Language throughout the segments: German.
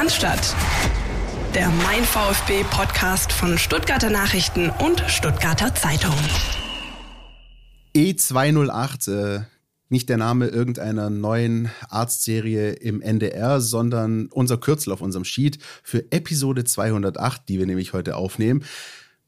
Cannstatt. Der Mein VfB Podcast von Stuttgarter Nachrichten und Stuttgarter Zeitung. E208, äh, nicht der Name irgendeiner neuen Arztserie im NDR, sondern unser Kürzel auf unserem Sheet für Episode 208, die wir nämlich heute aufnehmen,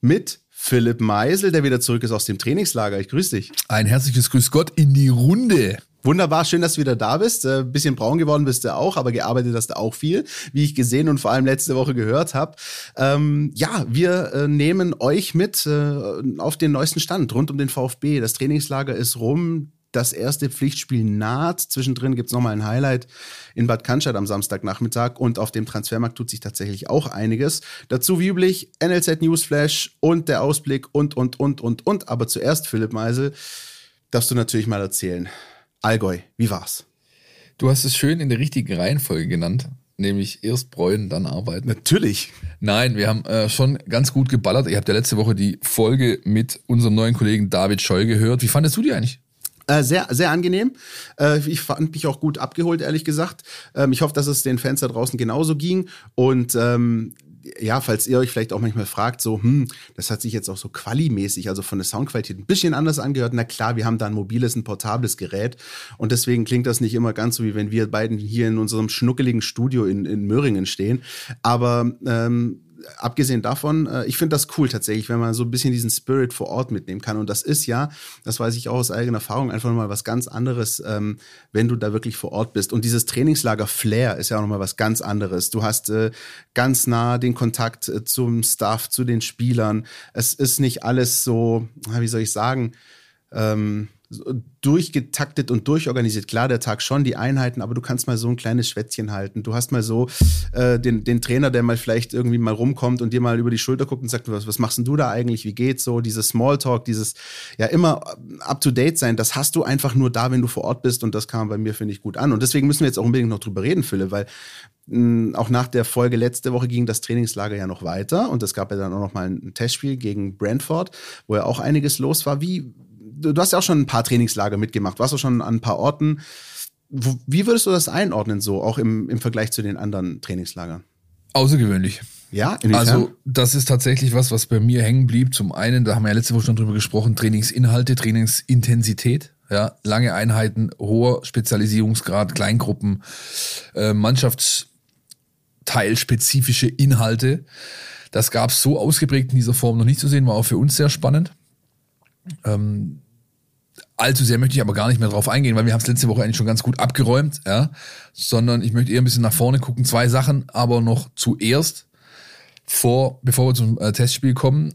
mit Philipp Meisel, der wieder zurück ist aus dem Trainingslager. Ich grüße dich. Ein herzliches Grüß Gott in die Runde. Wunderbar, schön, dass du wieder da bist. Äh, bisschen braun geworden bist du auch, aber gearbeitet hast du auch viel, wie ich gesehen und vor allem letzte Woche gehört habe. Ähm, ja, wir äh, nehmen euch mit äh, auf den neuesten Stand rund um den VfB. Das Trainingslager ist rum. Das erste Pflichtspiel naht. Zwischendrin gibt's nochmal ein Highlight in Bad Cannstatt am Samstagnachmittag und auf dem Transfermarkt tut sich tatsächlich auch einiges. Dazu wie üblich NLZ Newsflash und der Ausblick und, und, und, und, und. Aber zuerst, Philipp Meisel, darfst du natürlich mal erzählen. Allgäu, wie war's? Du hast es schön in der richtigen Reihenfolge genannt, nämlich erst bräunen, dann arbeiten. Natürlich. Nein, wir haben äh, schon ganz gut geballert. Ihr habt ja letzte Woche die Folge mit unserem neuen Kollegen David Scheu gehört. Wie fandest du die eigentlich? Äh, sehr, sehr angenehm. Äh, ich fand mich auch gut abgeholt, ehrlich gesagt. Ähm, ich hoffe, dass es den Fans da draußen genauso ging. Und ähm, ja, falls ihr euch vielleicht auch manchmal fragt, so, hm, das hat sich jetzt auch so qualimäßig, also von der Soundqualität ein bisschen anders angehört. Na klar, wir haben da ein mobiles, ein portables Gerät und deswegen klingt das nicht immer ganz so, wie wenn wir beiden hier in unserem schnuckeligen Studio in, in Möhringen stehen. Aber ähm, abgesehen davon, äh, ich finde das cool tatsächlich, wenn man so ein bisschen diesen Spirit vor Ort mitnehmen kann. Und das ist ja, das weiß ich auch aus eigener Erfahrung, einfach mal was ganz anderes, ähm, wenn du da wirklich vor Ort bist. Und dieses Trainingslager Flair ist ja auch nochmal was ganz anderes. Du hast äh, ganz nah den Kontakt äh, zum Staff, zu den Spielern. Es ist nicht alles so, wie soll ich sagen, ähm, durchgetaktet und durchorganisiert. Klar, der Tag schon, die Einheiten, aber du kannst mal so ein kleines Schwätzchen halten. Du hast mal so äh, den, den Trainer, der mal vielleicht irgendwie mal rumkommt und dir mal über die Schulter guckt und sagt, was, was machst denn du da eigentlich? Wie geht's so? Dieses Smalltalk, dieses ja immer up to date sein, das hast du einfach nur da, wenn du vor Ort bist und das kam bei mir, finde ich, gut an. Und deswegen müssen wir jetzt auch unbedingt noch drüber reden, Philipp, weil mh, auch nach der Folge letzte Woche ging das Trainingslager ja noch weiter und es gab ja dann auch noch mal ein Testspiel gegen Brentford, wo ja auch einiges los war. Wie, du, hast ja auch schon ein paar Trainingslager mitgemacht, warst du schon an ein paar Orten. Wo, wie würdest du das einordnen, so auch im, im Vergleich zu den anderen Trainingslagern? Außergewöhnlich. Ja, inwiefern? Also, das ist tatsächlich was, was bei mir hängen blieb. Zum einen, da haben wir ja letzte Woche schon drüber gesprochen, Trainingsinhalte, Trainingsintensität. Ja, lange Einheiten, hoher Spezialisierungsgrad, Kleingruppen, äh, Mannschaftsteilspezifische Inhalte. Das gab es so ausgeprägt in dieser Form noch nicht zu sehen, war auch für uns sehr spannend. Ähm, allzu sehr möchte ich aber gar nicht mehr drauf eingehen, weil wir haben es letzte Woche eigentlich schon ganz gut abgeräumt, ja. Sondern ich möchte eher ein bisschen nach vorne gucken. Zwei Sachen, aber noch zuerst, vor, bevor wir zum äh, Testspiel kommen.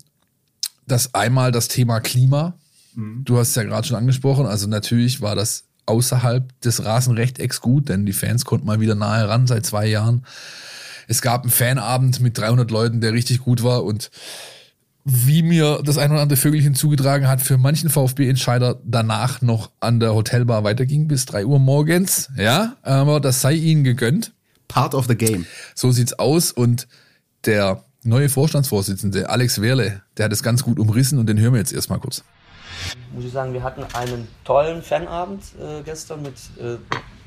Das einmal das Thema Klima. Mhm. Du hast es ja gerade schon angesprochen. Also natürlich war das außerhalb des Rasenrechtecks gut, denn die Fans konnten mal wieder nahe ran seit zwei Jahren. Es gab einen Fanabend mit 300 Leuten, der richtig gut war und wie mir das ein oder andere Vögelchen zugetragen hat, für manchen VfB-Entscheider danach noch an der Hotelbar weiterging bis drei Uhr morgens. Ja, aber das sei ihnen gegönnt. Part of the game. So sieht's aus und der neue Vorstandsvorsitzende Alex Werle, der hat es ganz gut umrissen und den hören wir jetzt erstmal kurz. Muss ich sagen, wir hatten einen tollen Fanabend äh, gestern mit, äh,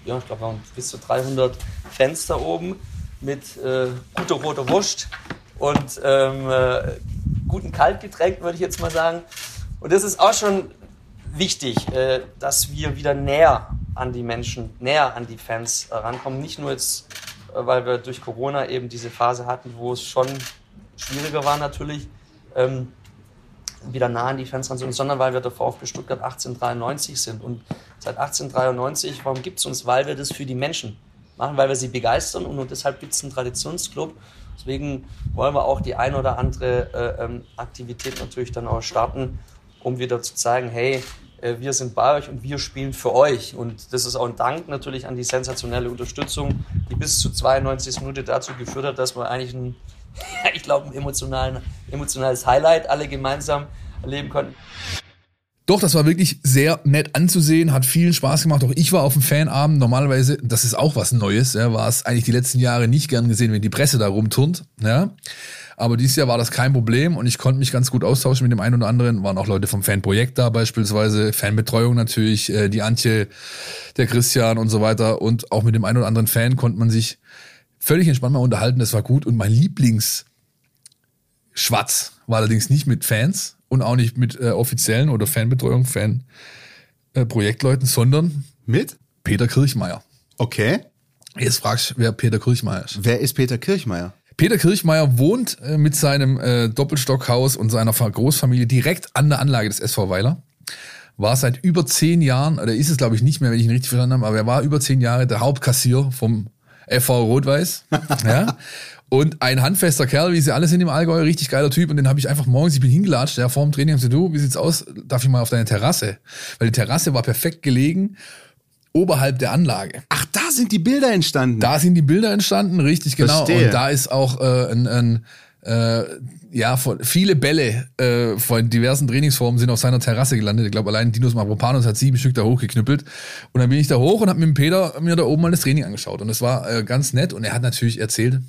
ja, ich glaube, bis zu 300 Fans da oben mit äh, guter roter Wurst und ähm, äh, guten Kaltgetränk, würde ich jetzt mal sagen. Und das ist auch schon wichtig, äh, dass wir wieder näher an die Menschen, näher an die Fans rankommen. Nicht nur jetzt, äh, weil wir durch Corona eben diese Phase hatten, wo es schon schwieriger war natürlich, ähm, wieder nah an die Fans ranzugehen, sondern weil wir der VfB Stuttgart 1893 sind. Und seit 1893, warum gibt es uns? Weil wir das für die Menschen machen, weil wir sie begeistern und, und deshalb gibt es einen Traditionsclub Deswegen wollen wir auch die ein oder andere äh, ähm, Aktivität natürlich dann auch starten, um wieder zu zeigen, hey, äh, wir sind bei euch und wir spielen für euch. Und das ist auch ein Dank natürlich an die sensationelle Unterstützung, die bis zu 92 Minuten dazu geführt hat, dass wir eigentlich ein, ich glaube, ein emotionales Highlight alle gemeinsam erleben konnten. Doch, das war wirklich sehr nett anzusehen, hat vielen Spaß gemacht. Auch ich war auf dem Fanabend. Normalerweise, das ist auch was Neues, ja, war es eigentlich die letzten Jahre nicht gern gesehen, wenn die Presse da rumturnt. Ja. Aber dieses Jahr war das kein Problem und ich konnte mich ganz gut austauschen mit dem einen oder anderen. Waren auch Leute vom Fanprojekt da beispielsweise, Fanbetreuung natürlich, äh, die Antje, der Christian und so weiter. Und auch mit dem einen oder anderen Fan konnte man sich völlig entspannt mal unterhalten, das war gut. Und mein Lieblingsschwatz war allerdings nicht mit Fans und auch nicht mit äh, offiziellen oder Fanbetreuung, Fanprojektleuten, äh, sondern Mit? Peter Kirchmeier. Okay. Jetzt fragst du, wer Peter Kirchmeier ist. Wer ist Peter Kirchmeier? Peter Kirchmeier wohnt äh, mit seinem äh, Doppelstockhaus und seiner Fa- Großfamilie direkt an der Anlage des SV Weiler. War seit über zehn Jahren, oder ist es glaube ich nicht mehr, wenn ich ihn richtig verstanden habe, aber er war über zehn Jahre der Hauptkassier vom FV Rot-Weiß. ja. Und ein handfester Kerl, wie sie alle sind im Allgäu, richtig geiler Typ. Und den habe ich einfach morgens, ich bin hingelatscht, ja, vor dem Training, hab gesagt, du, wie sieht's aus? Darf ich mal auf deine Terrasse? Weil die Terrasse war perfekt gelegen, oberhalb der Anlage. Ach, da sind die Bilder entstanden. Da sind die Bilder entstanden, richtig genau. Verstehe. Und da ist auch äh, ein, ein äh, ja, von, viele Bälle äh, von diversen Trainingsformen sind auf seiner Terrasse gelandet. Ich glaube, allein Dinos Mavropanos hat sieben Stück da hochgeknüppelt. Und dann bin ich da hoch und habe mit dem Peter mir da oben mal das Training angeschaut. Und das war äh, ganz nett. Und er hat natürlich erzählt,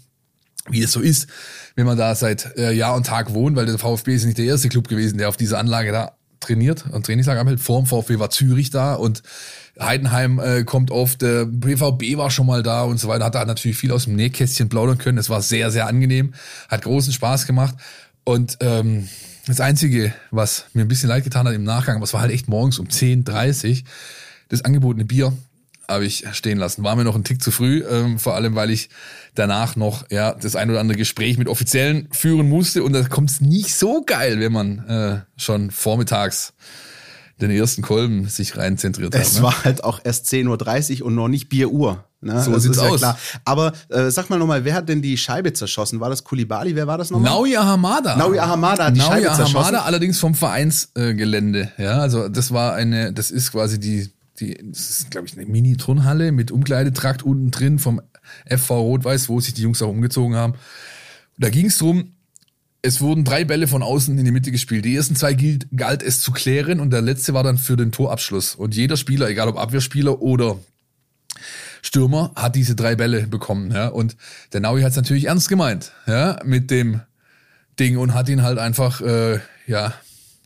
wie es so ist, wenn man da seit äh, Jahr und Tag wohnt, weil der VfB ist nicht der erste Club gewesen, der auf dieser Anlage da trainiert und Trainingslager abhält. Vor dem VfB war Zürich da und Heidenheim äh, kommt oft, der BVB war schon mal da und so weiter. Hat da natürlich viel aus dem Nähkästchen plaudern können. Es war sehr, sehr angenehm, hat großen Spaß gemacht. Und ähm, das Einzige, was mir ein bisschen leid getan hat im Nachgang, es war halt echt morgens um 10.30 Uhr, das angebotene Bier habe ich stehen lassen. War mir noch ein Tick zu früh, ähm, vor allem weil ich danach noch ja das ein oder andere Gespräch mit Offiziellen führen musste und da kommt es nicht so geil, wenn man äh, schon vormittags den ersten Kolben sich rein zentriert hat. Es ne? war halt auch erst 10.30 Uhr und noch nicht Bieruhr. Ne? So Das sieht's ist ja aus. Klar. Aber äh, sag mal nochmal, wer hat denn die Scheibe zerschossen? War das Kulibali? Wer war das nochmal? Naui Ahamada. Naui Ahamada hat die Naui Scheibe zerschossen. Ahamada allerdings vom Vereinsgelände. Ja, also das war eine, das ist quasi die, die, das ist glaube ich eine Mini-Turnhalle mit Umkleidetrakt unten drin vom FV Rot-Weiß, wo sich die Jungs auch umgezogen haben. Da ging es drum. Es wurden drei Bälle von außen in die Mitte gespielt. Die ersten zwei gilt, galt es zu klären und der letzte war dann für den Torabschluss. Und jeder Spieler, egal ob Abwehrspieler oder Stürmer, hat diese drei Bälle bekommen. Ja? Und der Naui hat es natürlich ernst gemeint, ja, mit dem Ding und hat ihn halt einfach, äh, ja,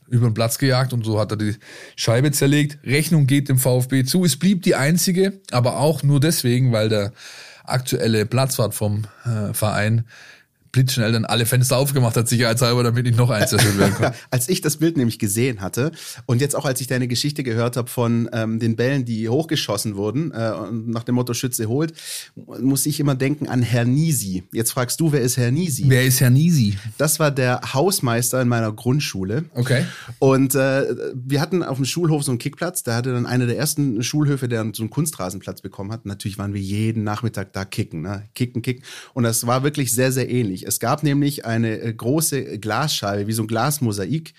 über den Platz gejagt und so hat er die Scheibe zerlegt. Rechnung geht dem VfB zu. Es blieb die einzige, aber auch nur deswegen, weil der aktuelle Platzwart vom äh, Verein blitzschnell dann alle Fenster aufgemacht hat, sicherheitshalber, damit nicht noch eins zerstört werden konnte. als ich das Bild nämlich gesehen hatte und jetzt auch als ich deine Geschichte gehört habe von ähm, den Bällen, die hochgeschossen wurden äh, und nach dem Motto Schütze holt, muss ich immer denken an Herr Nisi. Jetzt fragst du, wer ist Herr Nisi? Wer ist Herr Nisi? Das war der Hausmeister in meiner Grundschule. Okay. Und äh, wir hatten auf dem Schulhof so einen Kickplatz. Der hatte dann einer der ersten Schulhöfe, der so einen Kunstrasenplatz bekommen hat. Natürlich waren wir jeden Nachmittag da kicken, ne? kicken, kicken. Und das war wirklich sehr, sehr ähnlich. Es gab nämlich eine äh, große Glasscheibe, wie so ein Glasmosaik,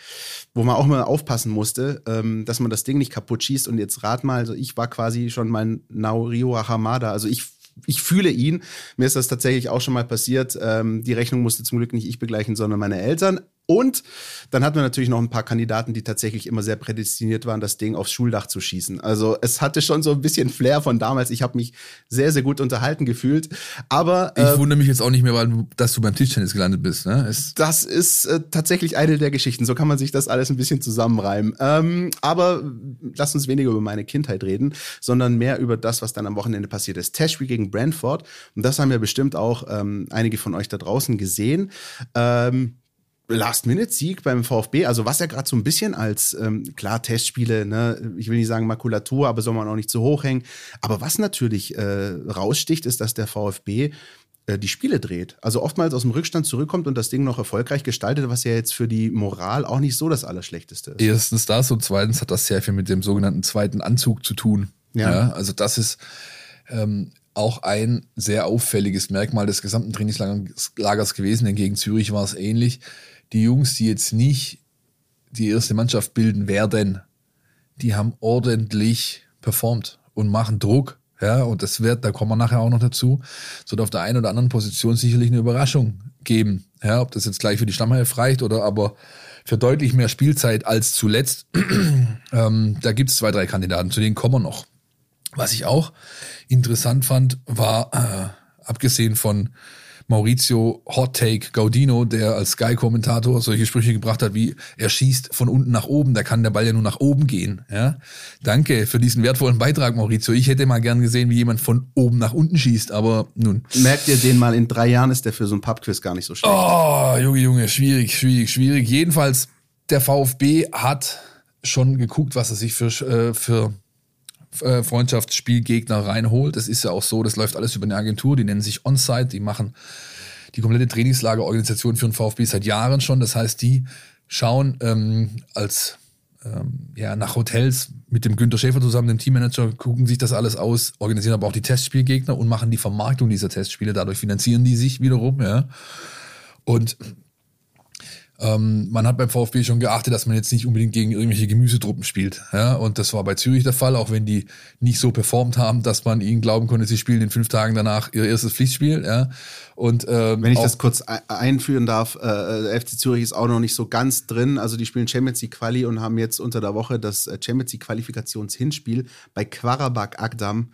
wo man auch mal aufpassen musste, ähm, dass man das Ding nicht kaputt schießt. Und jetzt rat mal, also ich war quasi schon mein Naorio Hamada. Also ich ich fühle ihn. Mir ist das tatsächlich auch schon mal passiert. Ähm, die Rechnung musste zum Glück nicht ich begleichen, sondern meine Eltern. Und dann hatten wir natürlich noch ein paar Kandidaten, die tatsächlich immer sehr prädestiniert waren, das Ding aufs Schuldach zu schießen. Also es hatte schon so ein bisschen Flair von damals. Ich habe mich sehr, sehr gut unterhalten gefühlt. Aber Ich äh, wundere mich jetzt auch nicht mehr, weil du, dass du beim Tischtennis gelandet bist. Ne? Es, das ist äh, tatsächlich eine der Geschichten. So kann man sich das alles ein bisschen zusammenreimen. Ähm, aber lass uns weniger über meine Kindheit reden, sondern mehr über das, was dann am Wochenende passiert ist. Tashby gegen Brentford. Und das haben ja bestimmt auch ähm, einige von euch da draußen gesehen. Ähm, Last-Minute-Sieg beim VfB, also was ja gerade so ein bisschen als, ähm, klar, Testspiele, ne, ich will nicht sagen Makulatur, aber soll man auch nicht zu hoch hängen. Aber was natürlich äh, raussticht, ist, dass der VfB äh, die Spiele dreht. Also oftmals aus dem Rückstand zurückkommt und das Ding noch erfolgreich gestaltet, was ja jetzt für die Moral auch nicht so das Allerschlechteste ist. erstens das und zweitens hat das sehr viel mit dem sogenannten zweiten Anzug zu tun. Ja. also das ist ähm, auch ein sehr auffälliges Merkmal des gesamten Trainingslagers gewesen, denn gegen Zürich war es ähnlich. Die Jungs, die jetzt nicht die erste Mannschaft bilden werden, die haben ordentlich performt und machen Druck. Ja, und das wird, da kommen wir nachher auch noch dazu, es wird auf der einen oder anderen Position sicherlich eine Überraschung geben. Ja, ob das jetzt gleich für die Stammhelf reicht oder aber für deutlich mehr Spielzeit als zuletzt. ähm, da gibt es zwei, drei Kandidaten, zu denen kommen wir noch. Was ich auch interessant fand, war, äh, abgesehen von Maurizio Hot Take Gaudino, der als Sky-Kommentator solche Sprüche gebracht hat, wie er schießt von unten nach oben, da kann der Ball ja nur nach oben gehen. Ja? Danke für diesen wertvollen Beitrag, Maurizio. Ich hätte mal gern gesehen, wie jemand von oben nach unten schießt, aber nun. Merkt ihr den mal, in drei Jahren ist der für so ein Pubquiz gar nicht so schlecht. Oh, Junge, Junge, schwierig, schwierig, schwierig. Jedenfalls, der VfB hat schon geguckt, was er sich für, äh, für äh, Freundschaftsspielgegner reinholt. Das ist ja auch so, das läuft alles über eine Agentur, die nennen sich Onsite, die machen die komplette Trainingslagerorganisation für den VfB seit Jahren schon. Das heißt, die schauen ähm, als ähm, ja, nach Hotels mit dem Günter Schäfer zusammen, dem Teammanager, gucken sich das alles aus, organisieren aber auch die Testspielgegner und machen die Vermarktung dieser Testspiele. Dadurch finanzieren die sich wiederum, ja. Und ähm, man hat beim VfB schon geachtet, dass man jetzt nicht unbedingt gegen irgendwelche Gemüsetruppen spielt. Ja? Und das war bei Zürich der Fall, auch wenn die nicht so performt haben, dass man ihnen glauben konnte, sie spielen in fünf Tagen danach ihr erstes Pflichtspiel. Ja? Und, ähm, wenn ich das kurz einführen darf, äh, FC Zürich ist auch noch nicht so ganz drin. Also die spielen Champions League Quali und haben jetzt unter der Woche das äh, Champions League Qualifikationshinspiel bei Qarabag Agdam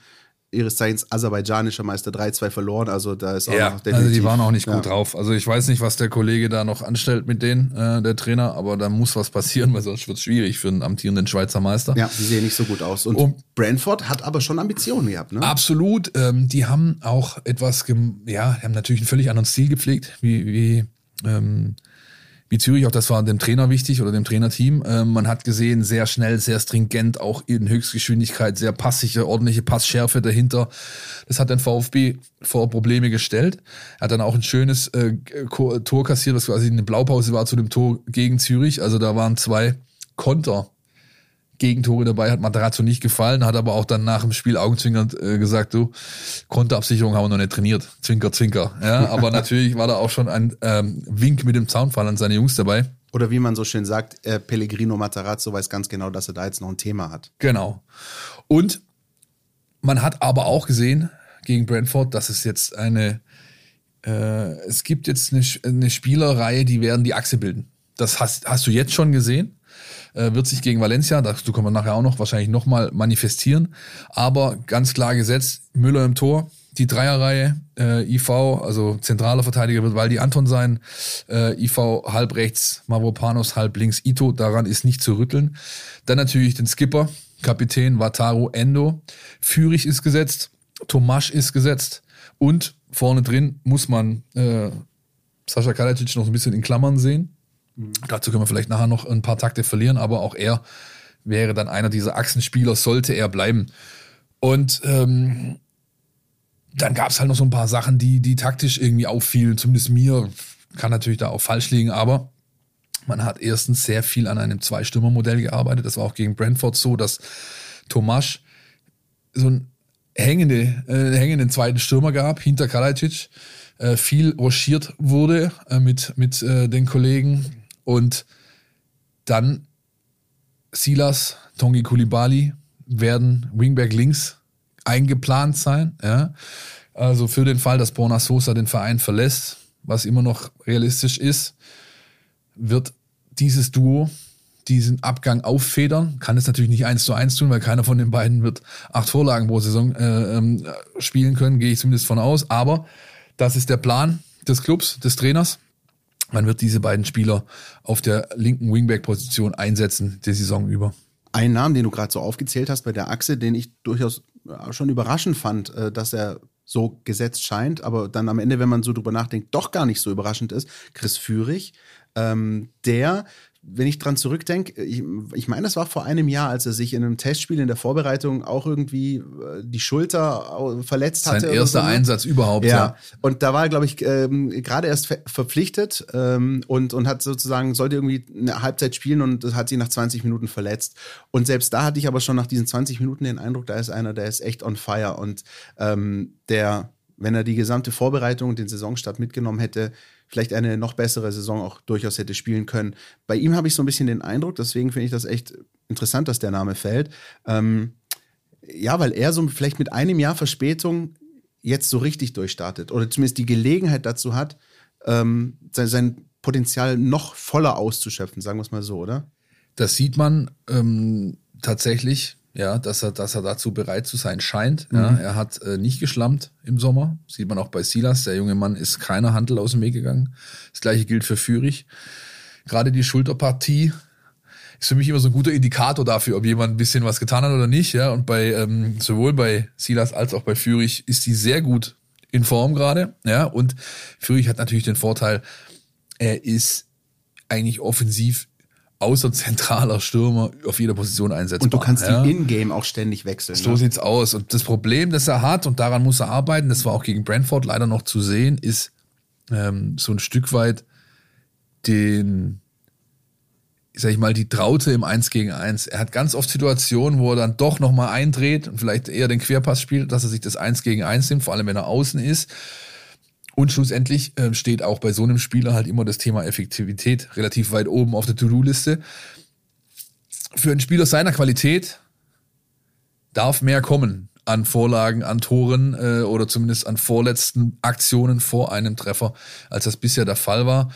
ihres Zeichens aserbaidschanischer Meister 3-2 verloren. Also da ist auch ja, definitiv. Also die waren auch nicht gut ja. drauf. Also ich weiß nicht, was der Kollege da noch anstellt mit denen, äh, der Trainer, aber da muss was passieren, weil sonst wird es schwierig für einen amtierenden Schweizer Meister. Ja, die sehen nicht so gut aus. Und, Und Brentford hat aber schon Ambitionen gehabt, ne? Absolut. Ähm, die haben auch etwas, ja, haben natürlich einen völlig anderen Stil gepflegt, wie, wie ähm, wie Zürich, auch das war dem Trainer wichtig oder dem Trainerteam. Ähm, man hat gesehen, sehr schnell, sehr stringent, auch in Höchstgeschwindigkeit, sehr passige, ordentliche Passschärfe dahinter. Das hat den VfB vor Probleme gestellt. Er hat dann auch ein schönes äh, Tor kassiert, was quasi eine Blaupause war zu dem Tor gegen Zürich. Also da waren zwei Konter Gegentore dabei, hat Materazzo nicht gefallen, hat aber auch dann nach dem Spiel augenzwinkernd äh, gesagt, du, Konterabsicherung haben wir noch nicht trainiert. Zwinker, zwinker. Ja, aber natürlich war da auch schon ein ähm, Wink mit dem Zaunfall an seine Jungs dabei. Oder wie man so schön sagt, äh, Pellegrino Materazzo weiß ganz genau, dass er da jetzt noch ein Thema hat. Genau. Und man hat aber auch gesehen gegen Brentford, dass es jetzt eine, äh, es gibt jetzt eine, eine Spielerreihe, die werden die Achse bilden. Das hast, hast du jetzt schon gesehen äh, wird sich gegen Valencia, dazu kommen wir nachher auch noch, wahrscheinlich nochmal manifestieren. Aber ganz klar gesetzt, Müller im Tor, die Dreierreihe, äh, IV, also zentraler Verteidiger wird Waldi Anton sein, äh, IV halb rechts, Mavropanos halb links, Ito, daran ist nicht zu rütteln. Dann natürlich den Skipper, Kapitän Wataru Endo. Führig ist gesetzt, Tomasch ist gesetzt und vorne drin muss man äh, Sascha Kalajdzic noch ein bisschen in Klammern sehen. Mhm. Dazu können wir vielleicht nachher noch ein paar Takte verlieren, aber auch er wäre dann einer dieser Achsenspieler, sollte er bleiben. Und ähm, dann gab es halt noch so ein paar Sachen, die, die taktisch irgendwie auffielen, zumindest mir, kann natürlich da auch falsch liegen, aber man hat erstens sehr viel an einem Zwei-Stürmer-Modell gearbeitet. Das war auch gegen Brentford so, dass Tomasch so einen hängende, äh, hängenden zweiten Stürmer gab, hinter Kalajdzic, äh, viel rochiert wurde äh, mit, mit äh, den Kollegen und dann Silas, Tongi Kulibali werden Wingback links eingeplant sein. Ja? Also für den Fall, dass Borna Sosa den Verein verlässt, was immer noch realistisch ist, wird dieses Duo diesen Abgang auffedern. Kann es natürlich nicht eins zu eins tun, weil keiner von den beiden wird acht Vorlagen pro Saison äh, ähm, spielen können, gehe ich zumindest von aus. Aber das ist der Plan des Clubs, des Trainers. Man wird diese beiden Spieler auf der linken Wingback-Position einsetzen, die Saison über. Ein Namen, den du gerade so aufgezählt hast bei der Achse, den ich durchaus schon überraschend fand, äh, dass er so gesetzt scheint, aber dann am Ende, wenn man so drüber nachdenkt, doch gar nicht so überraschend ist. Chris Führig, ähm, der wenn ich dran zurückdenke, ich, ich meine, das war vor einem Jahr, als er sich in einem Testspiel in der Vorbereitung auch irgendwie äh, die Schulter verletzt hatte. Sein erster so. Ne? Einsatz überhaupt, ja. ja. Und da war er, glaube ich, ähm, gerade erst ver verpflichtet ähm, und, und hat sozusagen, sollte irgendwie eine Halbzeit spielen und hat sich nach 20 Minuten verletzt. Und selbst da hatte ich aber schon nach diesen 20 Minuten den Eindruck, da ist einer, der ist echt on fire und ähm, der wenn er die gesamte Vorbereitung und den Saisonstart mitgenommen hätte, vielleicht eine noch bessere Saison auch durchaus hätte spielen können. Bei ihm habe ich so ein bisschen den Eindruck, deswegen finde ich das echt interessant, dass der Name fällt. Ähm, ja, weil er so vielleicht mit einem Jahr Verspätung jetzt so richtig durchstartet oder zumindest die Gelegenheit dazu hat, ähm, sein, sein, Potenzial noch voller auszuschöpfen, sagen wir es mal so, oder? Das sieht man ähm, tatsächlich ja, dass er, dass er dazu bereit zu sein scheint. Ja, mhm. er hat äh, nicht geschlammt im Sommer. Sieht man auch bei Silas. Der junge Mann ist keiner Handel aus dem Weg gegangen. Das gleiche gilt für Fürich. Gerade die Schulterpartie ist für mich immer so ein guter Indikator dafür, ob jemand ein bisschen was getan hat oder nicht. Ja, und bei ähm, sowohl bei Silas als auch bei Fürich ist die sehr gut in Form gerade. Ja, und Fürich hat natürlich den Vorteil, er ist eigentlich offensiv außer zentraler Stürmer auf jeder Position einsetzbar. Und du kannst ja. die In-Game auch ständig wechseln. So ne? sieht's aus. Und das Problem, das er hat, und daran muss er arbeiten, das war auch gegen Brentford leider noch zu sehen, ist ähm, so ein Stück weit den, sag ich mal, die Traute im 1 gegen 1. Er hat ganz oft Situationen, wo er dann doch nochmal eindreht und vielleicht eher den Querpass spielt, dass er sich das 1 gegen 1 nimmt, vor allem wenn er außen ist. Und schlussendlich äh, steht auch bei so einem Spieler halt immer das Thema Effektivität relativ weit oben auf der To-Do-Liste. Für einen Spieler seiner Qualität darf mehr kommen an Vorlagen, an Toren äh, oder zumindest an vorletzten Aktionen vor einem Treffer, als das bisher der Fall war.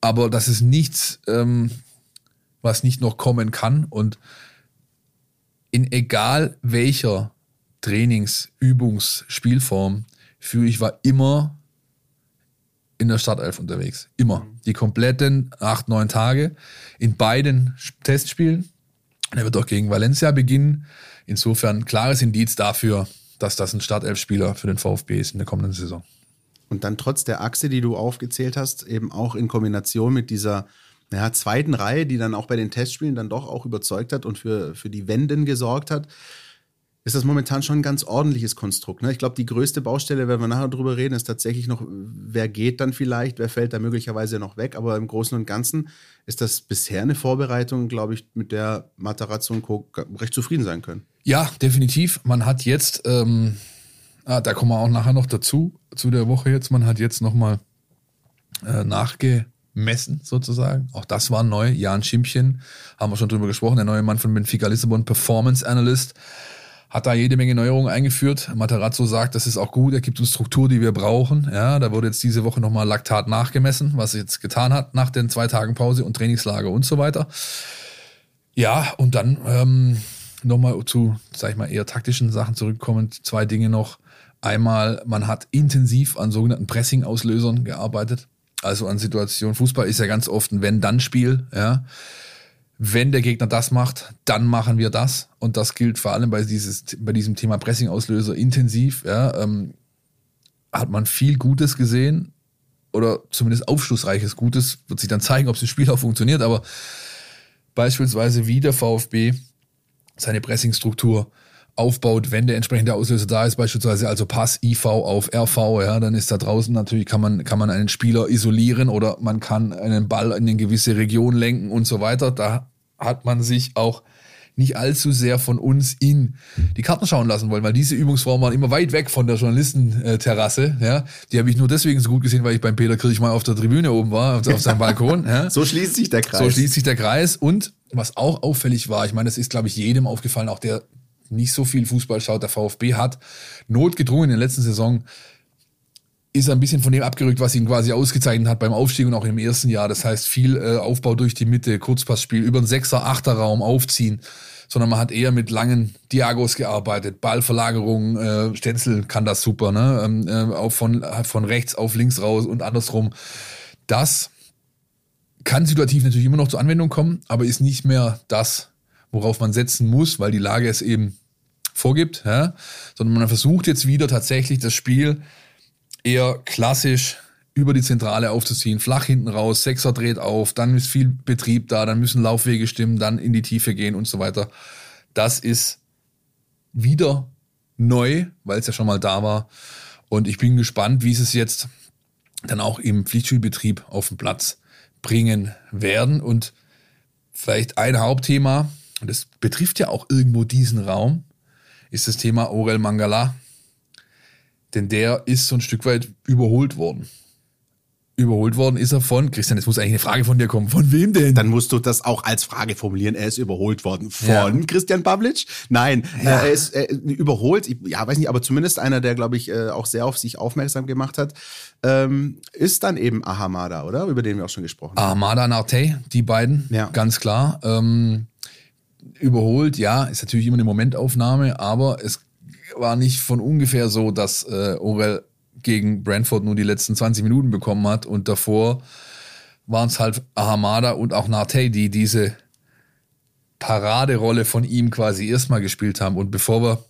Aber das ist nichts, ähm, was nicht noch kommen kann. Und in egal welcher Trainings-, Übungs-, Spielform, für ich war immer in der Startelf unterwegs. Immer. Mhm. Die kompletten acht, neun Tage in beiden Testspielen. er wird auch gegen Valencia beginnen. Insofern klares Indiz dafür, dass das ein Startelf-Spieler für den VfB ist in der kommenden Saison. Und dann trotz der Achse, die du aufgezählt hast, eben auch in Kombination mit dieser naja, zweiten Reihe, die dann auch bei den Testspielen dann doch auch überzeugt hat und für, für die Wenden gesorgt hat ist das momentan schon ein ganz ordentliches Konstrukt. Ne? Ich glaube, die größte Baustelle, wenn wir nachher drüber reden, ist tatsächlich noch, wer geht dann vielleicht, wer fällt da möglicherweise noch weg. Aber im Großen und Ganzen ist das bisher eine Vorbereitung, glaube ich, mit der Matarazzo und Co. recht zufrieden sein können. Ja, definitiv. Man hat jetzt, ähm, ah, da kommen wir auch nachher noch dazu, zu der Woche jetzt, man hat jetzt nochmal äh, nachgemessen sozusagen. Auch das war neu. Jan Schimpchen, haben wir schon drüber gesprochen, der neue Mann von Benfica Lissabon, Performance Analyst hat da jede Menge Neuerungen eingeführt. Materazzo sagt, das ist auch gut, er gibt uns Struktur, die wir brauchen. Ja, da wurde jetzt diese Woche nochmal Laktat nachgemessen, was er jetzt getan hat nach den zwei Tagen Pause und Trainingslager und so weiter. Ja, und dann ähm, nochmal zu, sag ich mal, eher taktischen Sachen zurückkommend. Zwei Dinge noch. Einmal, man hat intensiv an sogenannten Pressing-Auslösern gearbeitet. Also an Situationen. Fußball ist ja ganz oft ein Wenn-Dann-Spiel, ja wenn der Gegner das macht, dann machen wir das. Und das gilt vor allem bei, dieses, bei diesem Thema Pressing-Auslöser intensiv. Ja, ähm, hat man viel Gutes gesehen oder zumindest aufschlussreiches Gutes. Wird sich dann zeigen, ob es im Spiel auch funktioniert. Aber beispielsweise wie der VfB seine Pressingstruktur aufbaut, wenn der entsprechende Auslöser da ist, beispielsweise also Pass IV auf RV, ja, dann ist da draußen natürlich kann man kann man einen Spieler isolieren oder man kann einen Ball in eine gewisse Region lenken und so weiter. Da hat man sich auch nicht allzu sehr von uns in die Karten schauen lassen wollen, weil diese Übungsformen waren immer weit weg von der Journalistenterrasse. Ja, die habe ich nur deswegen so gut gesehen, weil ich beim Peter Kirch mal auf der Tribüne oben war, auf seinem Balkon. Ja. so schließt sich der Kreis. So schließt sich der Kreis. Und was auch auffällig war, ich meine, das ist, glaube ich, jedem aufgefallen, auch der nicht so viel Fußball schaut, der VfB hat notgedrungen in der letzten Saison ist ein bisschen von dem abgerückt, was ihn quasi ausgezeichnet hat beim Aufstieg und auch im ersten Jahr. Das heißt, viel äh, Aufbau durch die Mitte, Kurzpassspiel, über einen Sechser, Achter Raum aufziehen, sondern man hat eher mit langen Diagos gearbeitet, Ballverlagerungen, äh, Stenzel kann das super, ne? Ähm, äh, auch von, von rechts auf links raus und andersrum. Das kann situativ natürlich immer noch zur Anwendung kommen, aber ist nicht mehr das, worauf man setzen muss, weil die Lage es eben vorgibt, ja? sondern man versucht jetzt wieder tatsächlich das Spiel eher klassisch über die Zentrale aufzuziehen, flach hinten raus, Sechser dreht auf, dann ist viel Betrieb da, dann müssen Laufwege stimmen, dann in die Tiefe gehen und so weiter. Das ist wieder neu, weil es ja schon mal da war. Und ich bin gespannt, wie sie es jetzt dann auch im Pflichtspielbetrieb auf den Platz bringen werden. Und vielleicht ein Hauptthema, und das betrifft ja auch irgendwo diesen Raum, ist das Thema Orel Mangala. Denn der ist so ein Stück weit überholt worden. Überholt worden ist er von, Christian, jetzt muss eigentlich eine Frage von dir kommen. Von wem denn? Dann musst du das auch als Frage formulieren. Er ist überholt worden. Von ja. Christian Pavlic? Nein, ja. er ist äh, überholt, ja, weiß nicht, aber zumindest einer, der, glaube ich, äh, auch sehr auf sich aufmerksam gemacht hat, ähm, ist dann eben Ahamada, oder? Über den wir auch schon gesprochen haben. Ahamada und Arte, die beiden, ja. ganz klar. Ähm, überholt, ja, ist natürlich immer eine Momentaufnahme, aber es war nicht von ungefähr so, dass äh, Orel gegen Brentford nur die letzten 20 Minuten bekommen hat und davor waren es halt Ahamada und auch Nate, die diese Paraderolle von ihm quasi erstmal gespielt haben. Und bevor wir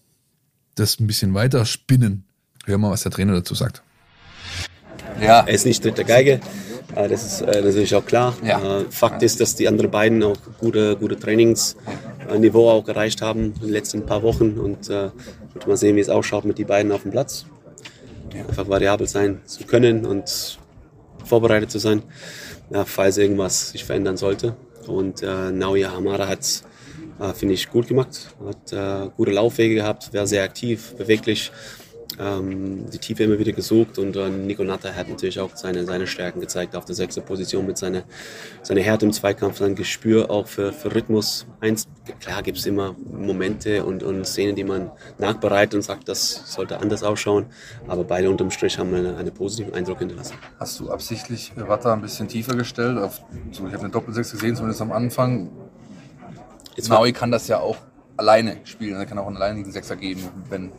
das ein bisschen weiter spinnen, hören wir, was der Trainer dazu sagt. Ja. Er ist nicht dritte Geige. Äh, das ist äh, natürlich auch klar. Ja. Äh, Fakt ist, dass die anderen beiden auch gute, gute Trainingsniveau auch erreicht haben in den letzten paar Wochen. Und äh, mal sehen, wie es ausschaut mit den beiden auf dem Platz. Einfach variabel sein zu können und vorbereitet zu sein, ja, falls irgendwas sich verändern sollte. Und äh, Naoya Hamada hat es, äh, finde ich, gut gemacht. Hat äh, gute Laufwege gehabt, war sehr aktiv, beweglich, ähm, die Tiefe immer wieder gesucht und äh, Nico Natter hat natürlich auch seine, seine Stärken gezeigt auf der sechsten Position mit seiner seine Härte im Zweikampf, sein Gespür auch für, für Rhythmus. Eins, klar gibt es immer Momente und, und Szenen, die man nachbereitet und sagt, das sollte anders ausschauen, aber beide unterm Strich haben einen, einen positiven Eindruck hinterlassen. Hast du absichtlich Ratter ein bisschen tiefer gestellt? Auf, so, ich habe eine Doppelsechs gesehen, zumindest am Anfang. Jetzt Maui kann das ja auch alleine spielen. Er kann auch einen alleinigen Sechser geben, wenn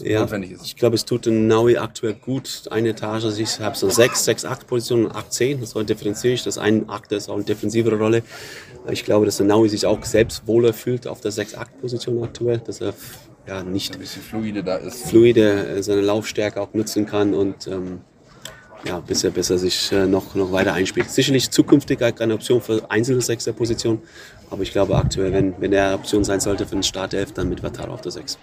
ja, notwendig ist. Ich glaube, es tut den Naui aktuell gut. Eine Etage, also ich habe so 6, 6, 8 Positionen, 8, 10. Das soll differenziere ich. Das ein Akt ist auch eine defensivere Rolle. Ich glaube, dass der Naui sich auch selbst wohler fühlt auf der 6, 8 Position aktuell. Dass er ja nicht ein bisschen fluide da ist. Fluide äh, seine Laufstärke auch nutzen kann und ähm, ja, bis er, bis er sich äh, noch, noch weiter einspielt. Sicherlich zukünftig eine Option für einzelne sechster Position, aber ich glaube aktuell, wenn, wenn er Option sein sollte für den Startelf, dann mit Vataro auf der 6.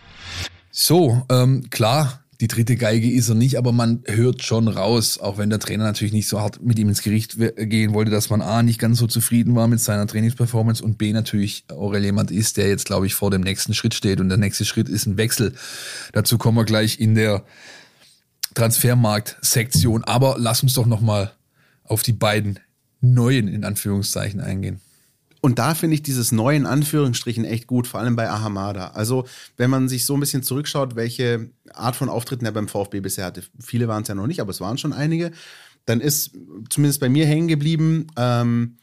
So, ähm, klar, die dritte Geige ist er nicht, aber man hört schon raus, auch wenn der Trainer natürlich nicht so hart mit ihm ins Gericht gehen wollte, dass man A, nicht ganz so zufrieden war mit seiner Trainingsperformance und B, natürlich Aurel jemand ist, der jetzt, glaube ich, vor dem nächsten Schritt steht und der nächste Schritt ist ein Wechsel. Dazu kommen wir gleich in der Transfermarkt-Sektion, aber lass uns doch nochmal auf die beiden neuen, in Anführungszeichen, eingehen. Und da finde ich dieses neue in Anführungsstrichen echt gut, vor allem bei Ahamada. Also, wenn man sich so ein bisschen zurückschaut, welche Art von Auftritten er beim VfB bisher hatte, viele waren es ja noch nicht, aber es waren schon einige, dann ist zumindest bei mir hängen geblieben, ähm,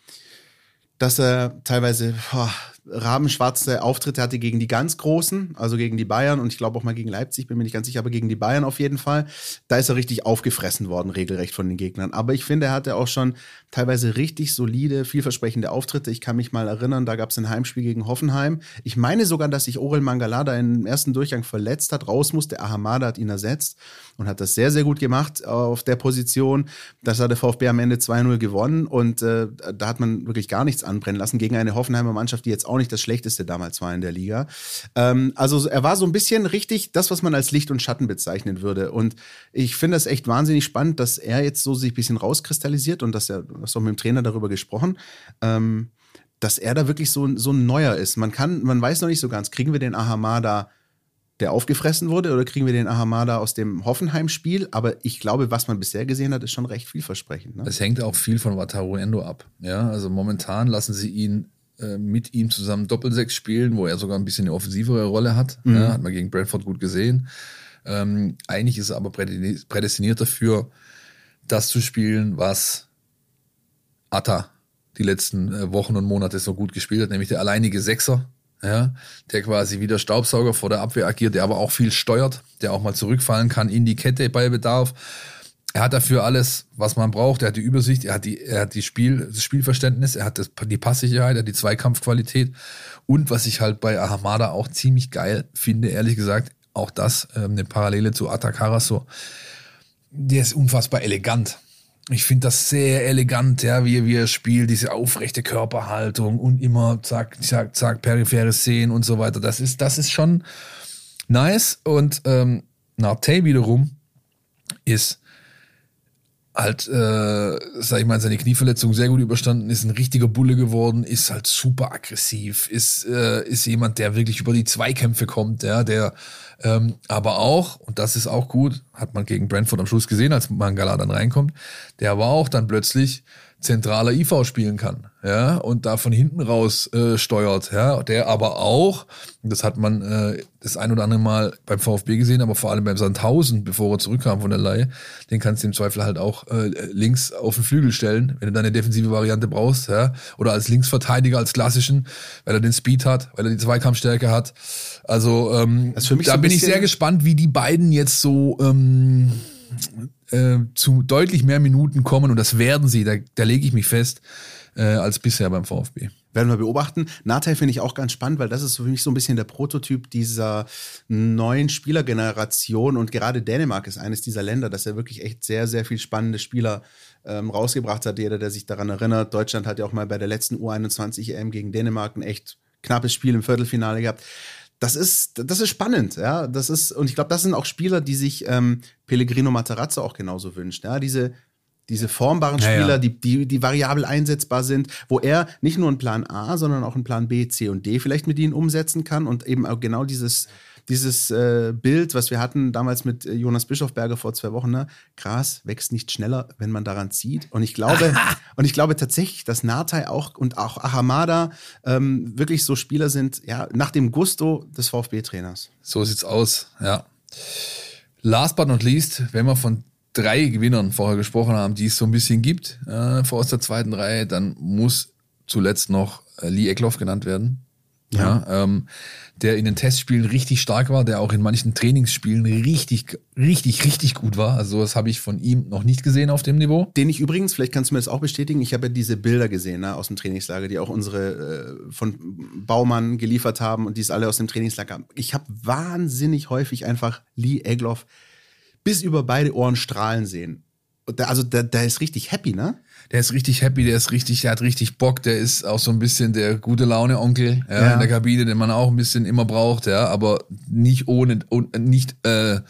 dass er teilweise boah, rabenschwarze Auftritte hatte gegen die ganz Großen, also gegen die Bayern und ich glaube auch mal gegen Leipzig, bin mir nicht ganz sicher, aber gegen die Bayern auf jeden Fall. Da ist er richtig aufgefressen worden, regelrecht von den Gegnern. Aber ich finde, er hatte auch schon teilweise richtig solide, vielversprechende Auftritte. Ich kann mich mal erinnern, da gab es ein Heimspiel gegen Hoffenheim. Ich meine sogar, dass sich Orel Mangalada im ersten Durchgang verletzt hat, raus musste. Ahamada hat ihn ersetzt und hat das sehr, sehr gut gemacht auf der Position. Das hat der VfB am Ende 2-0 gewonnen und äh, da hat man wirklich gar nichts anbrennen lassen gegen eine Hoffenheimer Mannschaft, die jetzt auch nicht das Schlechteste damals war in der Liga. Ähm, also er war so ein bisschen richtig das, was man als Licht und Schatten bezeichnen würde. Und ich finde es echt wahnsinnig spannend, dass er jetzt so sich ein bisschen rauskristallisiert und dass er, du hast auch mit dem Trainer darüber gesprochen, ähm, dass er da wirklich so, so ein Neuer ist. Man kann, man weiß noch nicht so ganz, kriegen wir den Ahamada der aufgefressen wurde, oder kriegen wir den Ahamada aus dem Hoffenheim-Spiel? Aber ich glaube, was man bisher gesehen hat, ist schon recht vielversprechend. Ne? Es hängt auch viel von Wataru Endo ab. Ja, also momentan lassen sie ihn äh, mit ihm zusammen Doppelsechs spielen, wo er sogar ein bisschen eine offensivere Rolle hat. Mhm. Ja, hat man gegen Brentford gut gesehen. Ähm, eigentlich ist er aber prädestiniert dafür, das zu spielen, was Atta die letzten äh, Wochen und Monate so gut gespielt hat, nämlich der alleinige Sechser, ja, der quasi wie der Staubsauger vor der Abwehr agiert, der aber auch viel steuert, der auch mal zurückfallen kann in die Kette bei Bedarf er hat dafür alles, was man braucht. Er hat die Übersicht, er hat die, er hat die Spiel, das Spielverständnis, er hat das, die Passsicherheit, er hat die Zweikampfqualität. Und was ich halt bei Ahamada auch ziemlich geil finde, ehrlich gesagt, auch das, ähm, eine Parallele zu Atakaraso, der ist unfassbar elegant. Ich finde das sehr elegant, ja, wie, wie er spielt, diese aufrechte Körperhaltung und immer zack, zack, zack, periphere Szenen und so weiter. Das ist, das ist schon nice. Und ähm, Narte wiederum ist halt, äh, sag ich mal, seine Knieverletzung sehr gut überstanden, ist ein richtiger Bulle geworden, ist halt super aggressiv, ist, äh, ist jemand, der wirklich über die Zweikämpfe kommt, ja, der ähm, aber auch, und das ist auch gut, hat man gegen Brentford am Schluss gesehen, als Mangala dann reinkommt, der aber auch dann plötzlich zentraler IV spielen kann, ja, und da von hinten raus äh, steuert, ja, der aber auch, das hat man äh, das ein oder andere Mal beim VfB gesehen, aber vor allem beim Sandhausen, bevor er zurückkam von der Leihe, den kannst du im Zweifel halt auch äh, links auf den Flügel stellen, wenn du deine defensive Variante brauchst, ja, oder als Linksverteidiger, als klassischen, weil er den Speed hat, weil er die Zweikampfstärke hat. Also ähm, da so bin ich sehr gespannt, wie die beiden jetzt so ähm, äh, zu deutlich mehr Minuten kommen und das werden sie, da, da lege ich mich fest, äh, als bisher beim VfB. Werden wir beobachten. Natai finde ich auch ganz spannend, weil das ist für mich so ein bisschen der Prototyp dieser neuen Spielergeneration und gerade Dänemark ist eines dieser Länder, das ja wirklich echt sehr, sehr viel spannende Spieler ähm, rausgebracht hat. Jeder, der sich daran erinnert, Deutschland hat ja auch mal bei der letzten U21 EM gegen Dänemark ein echt knappes Spiel im Viertelfinale gehabt das ist, das ist spannend, ja. Das ist, und ich glaube, das sind auch Spieler, die sich ähm, Pellegrino Materazzo auch genauso wünscht. Ja, diese, diese formbaren Spieler, ja, ja. Die, die, die variabel einsetzbar sind, wo er nicht nur einen Plan A, sondern auch einen Plan B, C und D vielleicht mit ihnen umsetzen kann und eben auch genau dieses dieses äh, Bild, was wir hatten damals mit äh, Jonas Bischofberger vor zwei Wochen, ne? Gras wächst nicht schneller, wenn man daran zieht. Und ich glaube, und ich glaube tatsächlich, dass Natai auch und auch Ahamada ähm, wirklich so Spieler sind, ja, nach dem Gusto des VfB-Trainers. So sieht's aus, ja. Last but not least, wenn wir von drei Gewinnern vorher gesprochen haben, die es so ein bisschen gibt, äh, vor aus der zweiten Reihe, dann muss zuletzt noch äh, Lee Eckloff genannt werden. Ja. ja ähm, der in den Testspielen richtig stark war, der auch in manchen Trainingsspielen richtig, richtig, richtig gut war. Also das habe ich von ihm noch nicht gesehen auf dem Niveau. Den ich übrigens, vielleicht kannst du mir das auch bestätigen, ich habe ja diese Bilder gesehen ne, aus dem Trainingslager, die auch unsere äh, von Baumann geliefert haben und die es alle aus dem Trainingslager. Ich habe wahnsinnig häufig einfach Lee Egloff bis über beide Ohren strahlen sehen. Also der, der ist richtig happy, ne? Der ist richtig happy, der ist richtig, der hat richtig Bock, der ist auch so ein bisschen der gute Laune-Onkel ja, ja. in der Kabine, den man auch ein bisschen immer braucht, ja, aber nicht ohne, nicht, äh,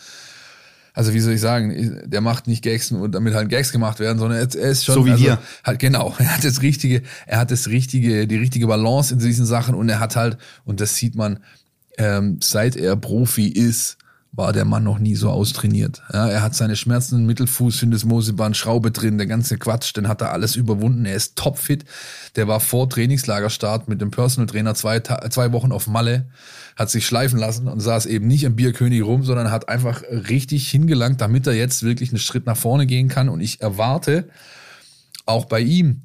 also wie soll ich sagen, der macht nicht Gags und damit halt Gags gemacht werden, sondern er, er ist schon so wie also, wir. Halt genau, er hat das richtige, er hat das richtige, die richtige Balance in diesen Sachen und er hat halt und das sieht man, ähm, seit er Profi ist, war der Mann noch nie so austrainiert. Ja, er hat seine schmerzenden Mittelfuß, Syndesmoseband, Schraube drin, der ganze Quatsch, den hat er alles überwunden. Er ist topfit. Der war vor Trainingslagerstart mit dem Personal Trainer zwei, zwei Wochen auf Malle, hat sich schleifen lassen und saß eben nicht am Bierkönig rum, sondern hat einfach richtig hingelangt, damit er jetzt wirklich einen Schritt nach vorne gehen kann. Und ich erwarte auch bei ihm,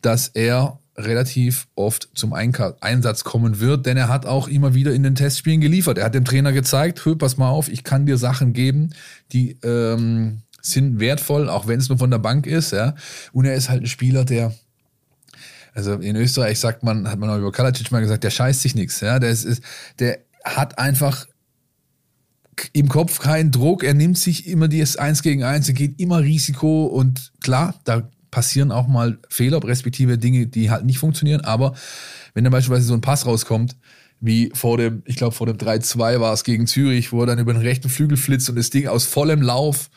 dass er relativ oft zum Einsatz kommen wird, denn er hat auch immer wieder in den Testspielen geliefert. Er hat dem Trainer gezeigt, hör, pass mal auf, ich kann dir Sachen geben, die ähm, sind wertvoll, auch wenn es nur von der Bank ist. Ja. Und er ist halt ein Spieler, der also in Österreich sagt man, hat man auch über Kalacic mal gesagt, der scheißt sich nichts. Ja, der ist, der hat einfach im Kopf keinen Druck, er nimmt sich immer das Eins gegen Eins, er geht immer Risiko und klar, da passieren auch mal Fehler, respektive Dinge, die halt nicht funktionieren. Aber wenn dann beispielsweise so ein Pass rauskommt, wie vor dem, ich glaube vor dem 3-2 war es gegen Zürich, wo er dann über den rechten Flügel flitzt und das Ding aus vollem Lauf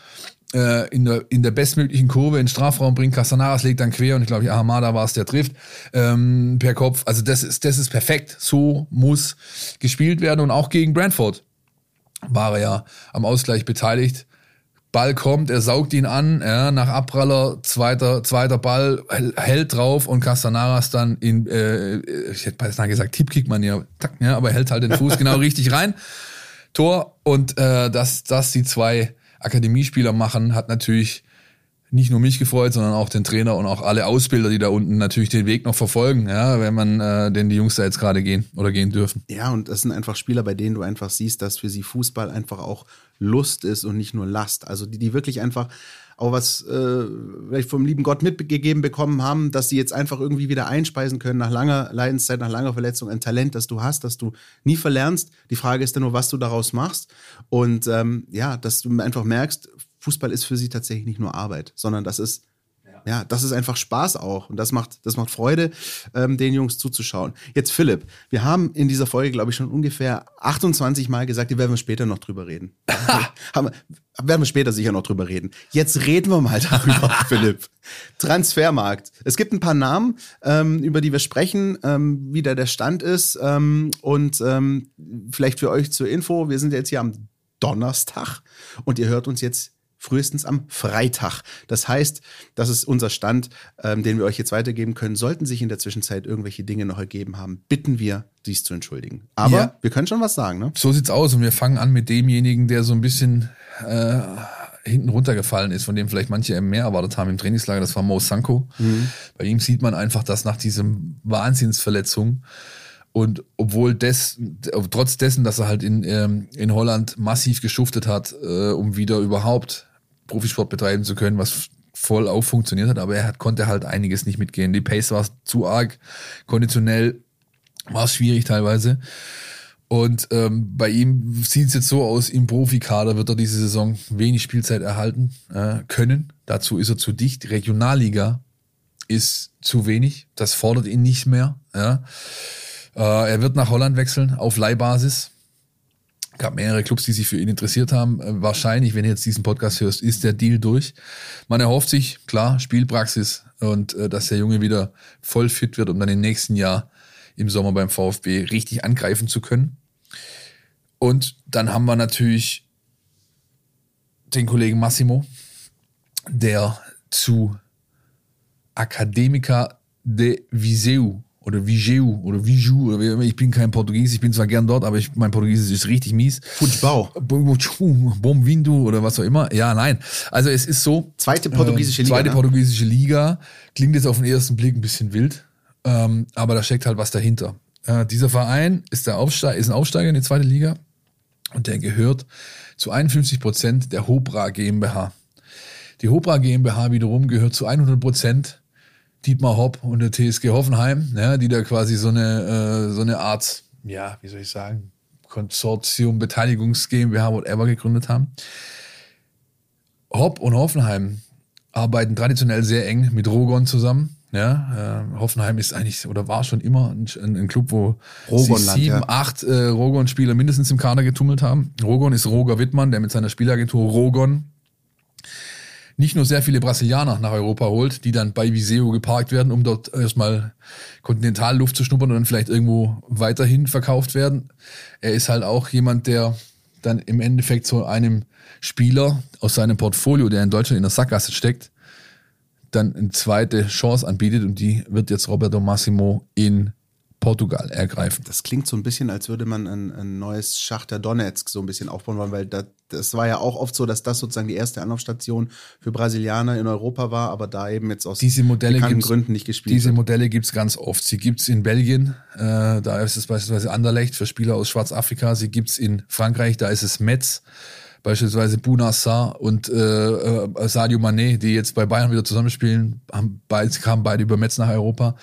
äh, in, der, in der bestmöglichen Kurve in den Strafraum bringt. Castanaras legt dann quer und ich glaube, Ahamada war es, der trifft ähm, per Kopf. Also das ist, das ist perfekt. So muss gespielt werden und auch gegen Brentford war er ja am Ausgleich beteiligt. Ball kommt, er saugt ihn an, ja, nach Abpraller, zweiter, zweiter Ball, hält drauf und Castanaras dann in, äh, ich hätte beinahe gesagt, Tippkick man ja, ja, aber hält halt den Fuß genau richtig rein. Tor und äh, dass das die zwei Akademiespieler machen, hat natürlich nicht nur mich gefreut, sondern auch den Trainer und auch alle Ausbilder, die da unten natürlich den Weg noch verfolgen, ja, wenn man äh, denn die Jungs da jetzt gerade gehen oder gehen dürfen. Ja, und das sind einfach Spieler, bei denen du einfach siehst, dass für sie Fußball einfach auch Lust ist und nicht nur Last. Also die, die wirklich einfach auch was äh, vielleicht vom lieben Gott mitgegeben bekommen haben, dass sie jetzt einfach irgendwie wieder einspeisen können nach langer Leidenszeit, nach langer Verletzung, ein Talent, das du hast, das du nie verlernst. Die Frage ist dann nur, was du daraus machst. Und ähm, ja, dass du einfach merkst, Fußball ist für sie tatsächlich nicht nur Arbeit, sondern das ist ja, das ist einfach Spaß auch und das macht, das macht Freude, ähm, den Jungs zuzuschauen. Jetzt Philipp, wir haben in dieser Folge, glaube ich, schon ungefähr 28 Mal gesagt, die werden wir später noch drüber reden. haben, werden wir später sicher noch drüber reden. Jetzt reden wir mal darüber, Philipp. Transfermarkt. Es gibt ein paar Namen, ähm, über die wir sprechen, ähm, wie da der Stand ist ähm, und ähm, vielleicht für euch zur Info, wir sind jetzt hier am Donnerstag und ihr hört uns jetzt frühestens am Freitag. Das heißt, das ist unser Stand, ähm, den wir euch jetzt weitergeben können. Sollten sich in der Zwischenzeit irgendwelche Dinge noch ergeben haben, bitten wir, dies zu entschuldigen. Aber ja. wir können schon was sagen, ne? So sieht's aus und wir fangen an mit demjenigen, der so ein bisschen äh, hinten runtergefallen ist, von dem vielleicht manche mehr erwartet haben im Trainingslager. Das war Mo Sanko. Mhm. Bei ihm sieht man einfach, dass nach diesem Wahnsinnsverletzung und obwohl des, trotz dessen, dass er halt in, ähm, in Holland massiv geschuftet hat, äh, um wieder überhaupt Profisport betreiben zu können, was voll auf funktioniert hat, aber er hat, konnte halt einiges nicht mitgehen. Die Pace war zu arg, konditionell war es schwierig teilweise. Und ähm, bei ihm sieht es jetzt so aus, im Profikader wird er diese Saison wenig Spielzeit erhalten äh, können. Dazu ist er zu dicht. Regionalliga ist zu wenig. Das fordert ihn nicht mehr. Ja. Äh, er wird nach Holland wechseln auf Leihbasis. Gab mehrere Clubs, die sich für ihn interessiert haben. Äh, wahrscheinlich, wenn du jetzt diesen Podcast hörst, ist der Deal durch. Man erhofft sich, klar, Spielpraxis und äh, dass der Junge wieder voll fit wird, um dann im nächsten Jahr im Sommer beim VfB richtig angreifen zu können. Und dann haben wir natürlich den Kollegen Massimo, der zu Academica de Viseu oder Vigeu oder Viju oder wie immer. Ich bin kein Portugies, ich bin zwar gern dort, aber ich, mein Portugiesisch ist richtig mies. Futebol. Bom Vindo oder was auch immer. Ja, nein. Also es ist so. Zweite portugiesische Liga. Zweite ne? portugiesische Liga. Klingt jetzt auf den ersten Blick ein bisschen wild, ähm, aber da steckt halt was dahinter. Äh, dieser Verein ist, der Aufste ist ein Aufsteiger in die zweite Liga und der gehört zu 51 Prozent der Hobra GmbH. Die Hobra GmbH wiederum gehört zu 100 Prozent Dietmar Hopp und der TSG Hoffenheim, ja, die da quasi so eine, äh, so eine Art, ja, wie soll ich sagen, Konsortium, Beteiligungs GmbH, whatever gegründet haben. Hopp und Hoffenheim arbeiten traditionell sehr eng mit Rogon zusammen. Ja, äh, Hoffenheim ist eigentlich oder war schon immer ein, ein Club, wo Rogon sieben, ja. acht äh, Rogon-Spieler mindestens im Kader getummelt haben. Rogon ist Roger Wittmann, der mit seiner Spielagentur Rogon nicht nur sehr viele Brasilianer nach Europa holt, die dann bei Viseo geparkt werden, um dort erstmal Kontinentalluft zu schnuppern und dann vielleicht irgendwo weiterhin verkauft werden. Er ist halt auch jemand, der dann im Endeffekt zu einem Spieler aus seinem Portfolio, der in Deutschland in der Sackgasse steckt, dann eine zweite Chance anbietet und die wird jetzt Roberto Massimo in Portugal ergreifen. Das klingt so ein bisschen, als würde man ein, ein neues Schachter Donetsk so ein bisschen aufbauen wollen, weil das, das war ja auch oft so, dass das sozusagen die erste Anlaufstation für Brasilianer in Europa war, aber da eben jetzt aus diese Modelle Gründen nicht gespielt Diese wird. Modelle gibt es ganz oft. Sie gibt es in Belgien, äh, da ist es beispielsweise Anderlecht für Spieler aus Schwarzafrika. Sie gibt es in Frankreich, da ist es Metz beispielsweise Bunassar und äh, äh, Sadio Mané, die jetzt bei Bayern wieder zusammenspielen, haben beide, kamen beide über Metz nach Europa.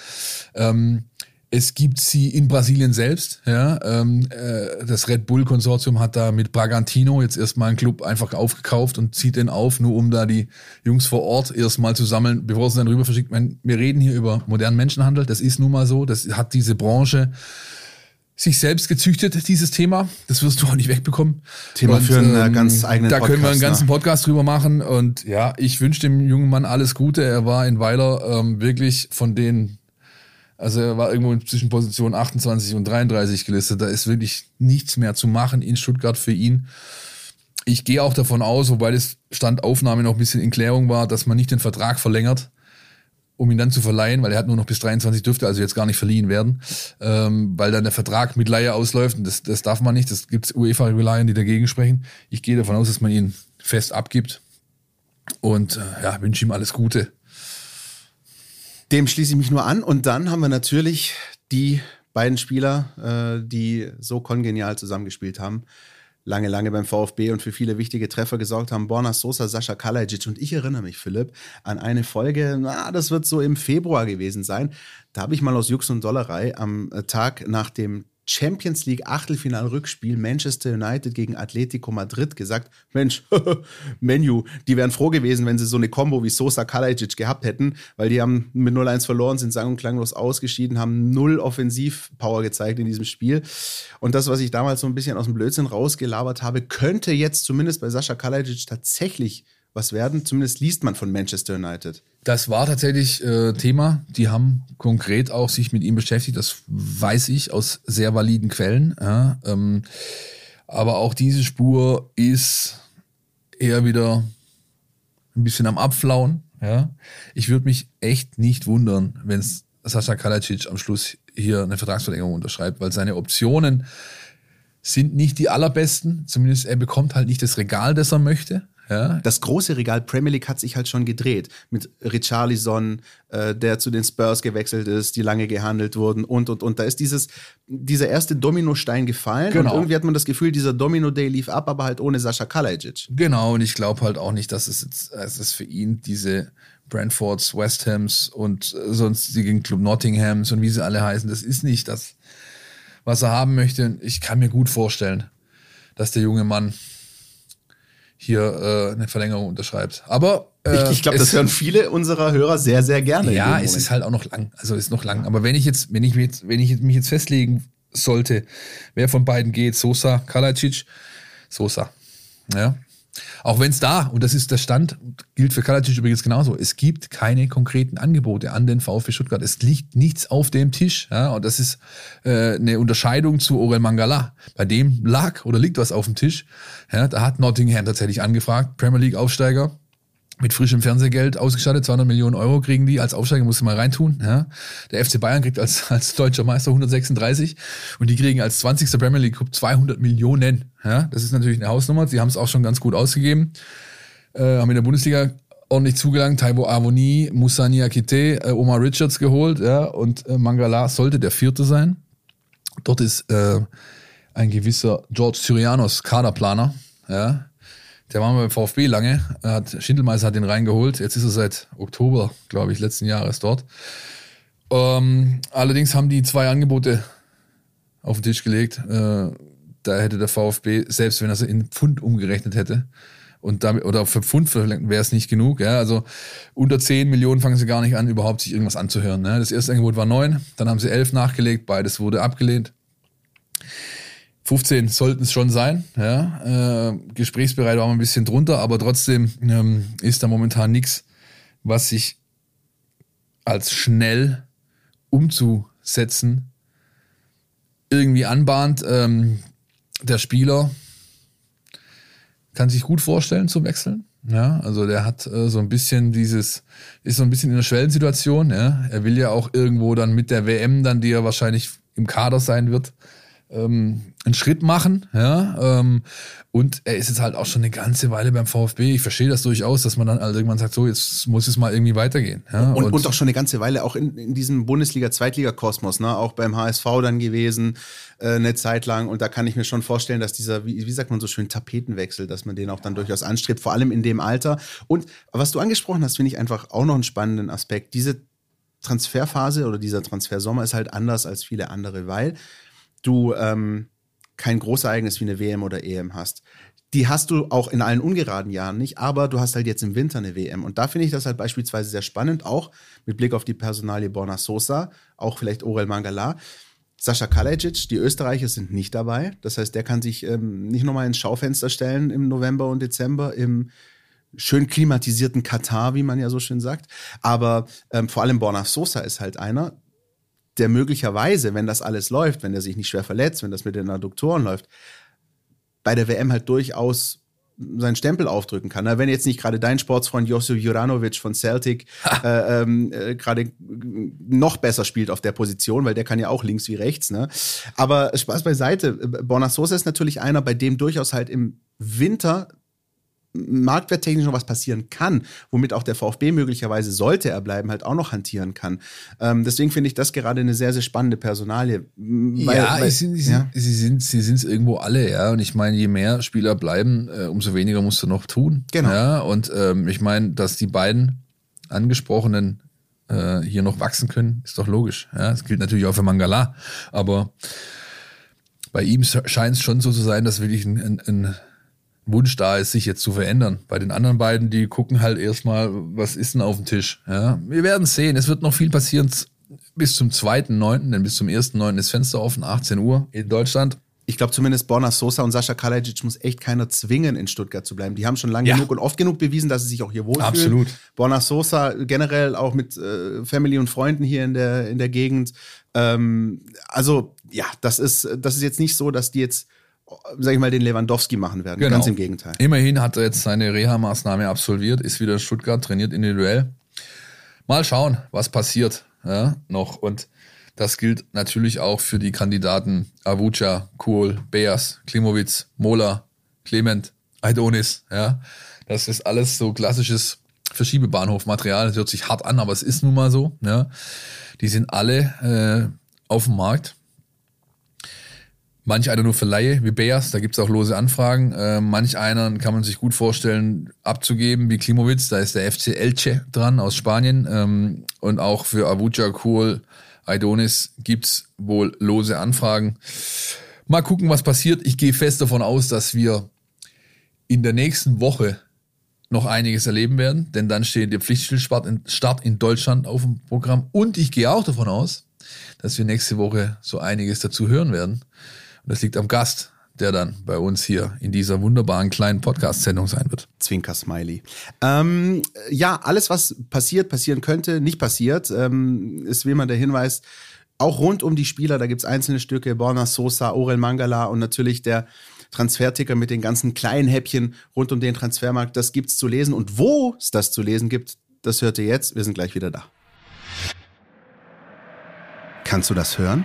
Ähm, es gibt sie in Brasilien selbst. Ja, ähm, äh, das Red Bull Konsortium hat da mit Bragantino jetzt erstmal einen Club einfach aufgekauft und zieht den auf, nur um da die Jungs vor Ort erstmal zu sammeln, bevor sie dann rüber verschickt. Wir reden hier über modernen Menschenhandel. Das ist nun mal so. Das hat diese Branche sich selbst gezüchtet, dieses Thema. Das wirst du auch nicht wegbekommen. Thema und, für einen äh, ähm, ganz eigenen Da Podcast, können wir einen ganzen ne? Podcast drüber machen. Und ja, ich wünsche dem jungen Mann alles Gute. Er war in Weiler ähm, wirklich von den also er war irgendwo zwischen Position 28 und 33 gelistet. Da ist wirklich nichts mehr zu machen in Stuttgart für ihn. Ich gehe auch davon aus, wobei das Standaufnahme noch ein bisschen in Klärung war, dass man nicht den Vertrag verlängert, um ihn dann zu verleihen, weil er hat nur noch bis 23 dürfte also jetzt gar nicht verliehen werden, ähm, weil dann der Vertrag mit Leihe ausläuft und das, das darf man nicht. Das gibt UEFA-Regularien, die dagegen sprechen. Ich gehe davon aus, dass man ihn fest abgibt und äh, ja, wünsche ihm alles Gute. Dem schließe ich mich nur an. Und dann haben wir natürlich die beiden Spieler, äh, die so kongenial zusammengespielt haben, lange, lange beim VfB und für viele wichtige Treffer gesorgt haben. Borna Sosa, Sascha Kalajic. Und ich erinnere mich, Philipp, an eine Folge, na, das wird so im Februar gewesen sein. Da habe ich mal aus Jux und Dollerei am äh, Tag nach dem Champions League Achtelfinal-Rückspiel Manchester United gegen Atletico Madrid gesagt, Mensch, Menu, die wären froh gewesen, wenn sie so eine Combo wie Sosa Kalajic gehabt hätten, weil die haben mit 0-1 verloren, sind sang- und klanglos ausgeschieden, haben null Offensivpower gezeigt in diesem Spiel. Und das, was ich damals so ein bisschen aus dem Blödsinn rausgelabert habe, könnte jetzt zumindest bei Sascha Kalajic tatsächlich was werden. Zumindest liest man von Manchester United. Das war tatsächlich äh, Thema. Die haben konkret auch sich mit ihm beschäftigt. Das weiß ich aus sehr validen Quellen. Ja, ähm, aber auch diese Spur ist eher wieder ein bisschen am Abflauen. Ja. Ich würde mich echt nicht wundern, wenn Sascha Kalajdzic am Schluss hier eine Vertragsverlängerung unterschreibt, weil seine Optionen sind nicht die allerbesten. Zumindest er bekommt halt nicht das Regal, das er möchte. Ja. Das große Regal Premier League hat sich halt schon gedreht. Mit Richarlison, äh, der zu den Spurs gewechselt ist, die lange gehandelt wurden und, und, und. Da ist dieses, dieser erste Dominostein gefallen. Genau. Und irgendwie hat man das Gefühl, dieser Domino-Day lief ab, aber halt ohne Sascha Kalajic. Genau, und ich glaube halt auch nicht, dass es jetzt, es ist für ihn diese Brentfords, West Hams und sonstigen Club Nottinghams und wie sie alle heißen, das ist nicht das, was er haben möchte. Ich kann mir gut vorstellen, dass der junge Mann hier äh, eine Verlängerung unterschreibt. Aber äh, ich, ich glaube, das hören viele unserer Hörer sehr, sehr gerne. Ja, es ist halt auch noch lang. Also ist noch lang. Aber wenn ich jetzt, wenn ich mich jetzt, wenn ich mich jetzt festlegen sollte, wer von beiden geht, Sosa, Kalacic, Sosa. Ja. Auch wenn es da, und das ist der Stand, gilt für Kalacic übrigens genauso, es gibt keine konkreten Angebote an den VfB Stuttgart. Es liegt nichts auf dem Tisch. Ja, und das ist äh, eine Unterscheidung zu Orel Mangala. Bei dem lag oder liegt was auf dem Tisch. Ja, da hat Nottingham tatsächlich angefragt, Premier League Aufsteiger mit frischem Fernsehgeld ausgestattet, 200 Millionen Euro kriegen die, als Aufsteiger musst du mal reintun. Ja. Der FC Bayern kriegt als, als deutscher Meister 136 und die kriegen als 20. Premier League Cup 200 Millionen. Ja. Das ist natürlich eine Hausnummer, sie haben es auch schon ganz gut ausgegeben, äh, haben in der Bundesliga ordentlich zugelangt, Taibo Avoni, Moussa Niakite, äh, Omar Richards geholt ja, und äh, Mangala sollte der Vierte sein. Dort ist äh, ein gewisser George Syrianos Kaderplaner, ja, der war mal beim VfB lange. Hat, Schindelmeister hat ihn reingeholt. Jetzt ist er seit Oktober, glaube ich, letzten Jahres dort. Ähm, allerdings haben die zwei Angebote auf den Tisch gelegt. Äh, da hätte der VfB, selbst wenn er sie in Pfund umgerechnet hätte, und damit, oder für Pfund wäre es nicht genug. Ja? Also unter 10 Millionen fangen sie gar nicht an, überhaupt sich irgendwas anzuhören. Ne? Das erste Angebot war 9, dann haben sie 11 nachgelegt, beides wurde abgelehnt. 15 sollten es schon sein. Ja. Äh, gesprächsbereit war man ein bisschen drunter, aber trotzdem ähm, ist da momentan nichts, was sich als schnell umzusetzen irgendwie anbahnt. Ähm, der Spieler kann sich gut vorstellen zu wechseln. Ja, also der hat äh, so ein bisschen dieses, ist so ein bisschen in einer Schwellensituation. Ja. Er will ja auch irgendwo dann mit der WM, dann die er wahrscheinlich im Kader sein wird, ähm, einen Schritt machen, ja. Ähm, und er ist jetzt halt auch schon eine ganze Weile beim VfB. Ich verstehe das durchaus, dass man dann halt irgendwann sagt, so, jetzt muss es mal irgendwie weitergehen. Ja? Und, und, und auch schon eine ganze Weile auch in, in diesem Bundesliga-Zweitliga-Kosmos, ne? Auch beim HSV dann gewesen, äh, eine Zeit lang. Und da kann ich mir schon vorstellen, dass dieser, wie, wie sagt man so schön, Tapetenwechsel, dass man den auch dann durchaus anstrebt, vor allem in dem Alter. Und was du angesprochen hast, finde ich einfach auch noch einen spannenden Aspekt. Diese Transferphase oder dieser Transfersommer ist halt anders als viele andere, weil du ähm, kein Großereignis wie eine WM oder EM hast. Die hast du auch in allen ungeraden Jahren nicht, aber du hast halt jetzt im Winter eine WM. Und da finde ich das halt beispielsweise sehr spannend, auch mit Blick auf die Personalie Borna Sosa, auch vielleicht Orel Mangala. Sascha Kalajic, die Österreicher sind nicht dabei. Das heißt, der kann sich ähm, nicht nochmal ins Schaufenster stellen im November und Dezember im schön klimatisierten Katar, wie man ja so schön sagt. Aber ähm, vor allem Borna Sosa ist halt einer, der möglicherweise, wenn das alles läuft, wenn er sich nicht schwer verletzt, wenn das mit den Adduktoren läuft, bei der WM halt durchaus seinen Stempel aufdrücken kann. Wenn jetzt nicht gerade dein Sportsfreund Josip Juranovic von Celtic äh, ähm, äh, gerade noch besser spielt auf der Position, weil der kann ja auch links wie rechts. Ne? Aber Spaß beiseite, Borna Sosa ist natürlich einer, bei dem durchaus halt im Winter marktwerttechnisch noch was passieren kann, womit auch der VfB möglicherweise, sollte er bleiben, halt auch noch hantieren kann. Ähm, deswegen finde ich das gerade eine sehr, sehr spannende Personalie. Weil, ja, weil, sind, sie, ja, sie sind sie sind es irgendwo alle, ja. Und ich meine, je mehr Spieler bleiben, äh, umso weniger musst du noch tun. Genau. Ja, und ähm, ich meine, dass die beiden angesprochenen äh, hier noch wachsen können, ist doch logisch. Ja, das gilt natürlich auch für Mangala, aber bei ihm scheint es schon so zu sein, dass wirklich ein, ein, ein Wunsch da ist, sich jetzt zu verändern. Bei den anderen beiden, die gucken halt erstmal, was ist denn auf dem Tisch. Ja, wir werden sehen. Es wird noch viel passieren bis zum 2.9., denn bis zum 1.9. ist Fenster offen, 18 Uhr in Deutschland. Ich glaube zumindest Borna Sosa und Sascha Kalajic muss echt keiner zwingen, in Stuttgart zu bleiben. Die haben schon lange ja. genug und oft genug bewiesen, dass sie sich auch hier wohlfühlen. Absolut. Borna Sosa generell auch mit äh, Family und Freunden hier in der, in der Gegend. Ähm, also ja, das ist, das ist jetzt nicht so, dass die jetzt sag ich mal, den Lewandowski machen werden. Genau. Ganz im Gegenteil. Immerhin hat er jetzt seine Reha-Maßnahme absolviert, ist wieder in Stuttgart, trainiert individuell. Mal schauen, was passiert ja, noch. Und das gilt natürlich auch für die Kandidaten Avuca, Kohl, Beas, Klimowitz, Mola, Clement, Aidonis. Ja. Das ist alles so klassisches Verschiebebahnhofmaterial. Das hört sich hart an, aber es ist nun mal so. Ja. Die sind alle äh, auf dem Markt. Manch einer nur für Laie, wie Beas, da gibt's auch lose Anfragen. Äh, manch einer kann man sich gut vorstellen, abzugeben, wie Klimowitz, da ist der FC Elche dran aus Spanien. Ähm, und auch für Avuca, Kohl, Aidonis gibt's wohl lose Anfragen. Mal gucken, was passiert. Ich gehe fest davon aus, dass wir in der nächsten Woche noch einiges erleben werden, denn dann steht der Pflichtspielstart in, Start in Deutschland auf dem Programm. Und ich gehe auch davon aus, dass wir nächste Woche so einiges dazu hören werden. Und das liegt am Gast, der dann bei uns hier in dieser wunderbaren kleinen Podcast-Sendung sein wird. Zwinker Smiley. Ähm, ja, alles, was passiert, passieren könnte, nicht passiert, ähm, ist wie immer der Hinweis, auch rund um die Spieler, da gibt's einzelne Stücke, Borna Sosa, Orel Mangala und natürlich der Transferticker mit den ganzen kleinen Häppchen rund um den Transfermarkt, das gibt's zu lesen. Und wo es das zu lesen gibt, das hört ihr jetzt. Wir sind gleich wieder da. Kannst du das hören?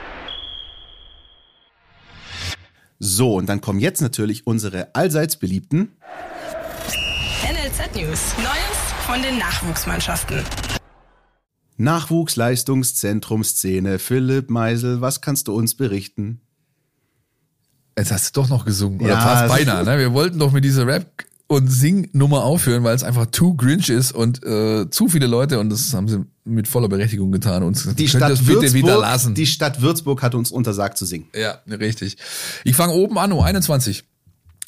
So, und dann kommen jetzt natürlich unsere allseits beliebten NLZ News. Neues von den Nachwuchsmannschaften. Nachwuchsleistungszentrum Szene. Philipp Meisel, was kannst du uns berichten? Jetzt hast du doch noch gesungen. Oder Ja, fast beinahe. Ne? Wir wollten doch mit dieser Rap- und Sing-Nummer aufhören, weil es einfach too grinch ist und äh, zu viele Leute, und das haben sie mit voller Berechtigung getan, uns Die Stadt, das bitte Würzburg, wieder lassen. die Stadt Würzburg hat uns untersagt zu singen. Ja, richtig. Ich fange oben an, U21.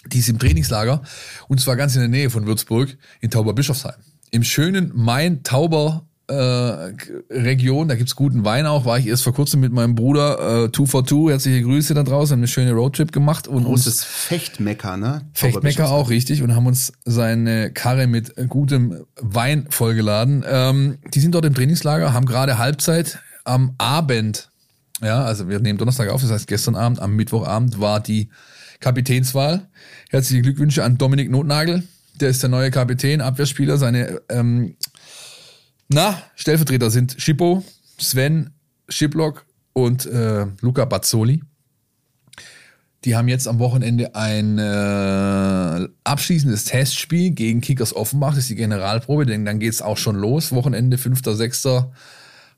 Die ist im Trainingslager und zwar ganz in der Nähe von Würzburg in Tauberbischofsheim. Im schönen Main-Tauber äh, Region, da gibt's guten Wein auch, war ich erst vor kurzem mit meinem Bruder äh, Two for Two, herzliche Grüße da draußen, haben eine schöne Roadtrip gemacht und uns Großes Fechtmecker, ne? Fechtmecker auch, richtig, und haben uns seine Karre mit gutem Wein vollgeladen. Ähm, die sind dort im Trainingslager, haben gerade Halbzeit am Abend. Ja, also wir nehmen Donnerstag auf, das heißt gestern Abend, am Mittwochabend war die Kapitänswahl. Herzliche Glückwünsche an Dominik Notnagel. Der ist der neue Kapitän, Abwehrspieler. Seine ähm, na, Stellvertreter sind Schippo, Sven, Schiplock und äh, Luca Bazzoli. Die haben jetzt am Wochenende ein äh, abschließendes Testspiel gegen Kickers Offenbach. Das ist die Generalprobe, denn dann geht's auch schon los. Wochenende 5. 6.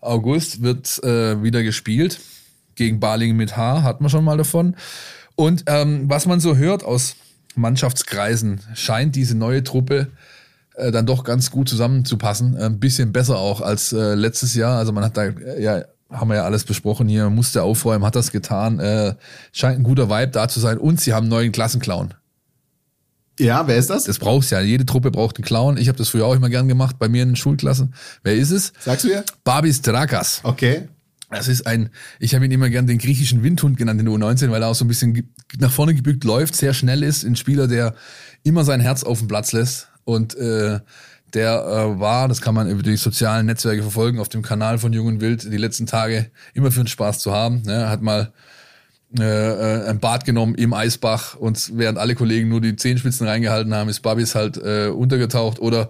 August wird äh, wieder gespielt. Gegen Balingen mit H hat man schon mal davon. Und ähm, was man so hört aus Mannschaftskreisen, scheint diese neue Truppe äh, dann doch ganz gut zusammenzupassen. Ein bisschen besser auch als äh, letztes Jahr. Also man hat da, äh, ja, haben wir ja alles besprochen hier, musste aufräumen, hat das getan. Äh, scheint ein guter Vibe da zu sein. Und sie haben einen neuen Klassenclown. Ja, wer ist das? Das brauchst ja. Jede Truppe braucht einen Clown. Ich habe das früher auch immer gern gemacht, bei mir in den Schulklassen. Wer ist es? Sagst du mir? Babis Drakas. Okay. Das ist ein, ich habe ihn immer gern den griechischen Windhund genannt in der U19, weil er auch so ein bisschen nach vorne gebückt läuft, sehr schnell ist, ein Spieler, der immer sein Herz auf den Platz lässt und äh, der äh, war, das kann man über die sozialen Netzwerke verfolgen, auf dem Kanal von Jung und Wild die letzten Tage immer für den Spaß zu haben. Ne? Hat mal äh, äh, ein Bad genommen im Eisbach und während alle Kollegen nur die Zehenspitzen reingehalten haben, ist Babis halt äh, untergetaucht oder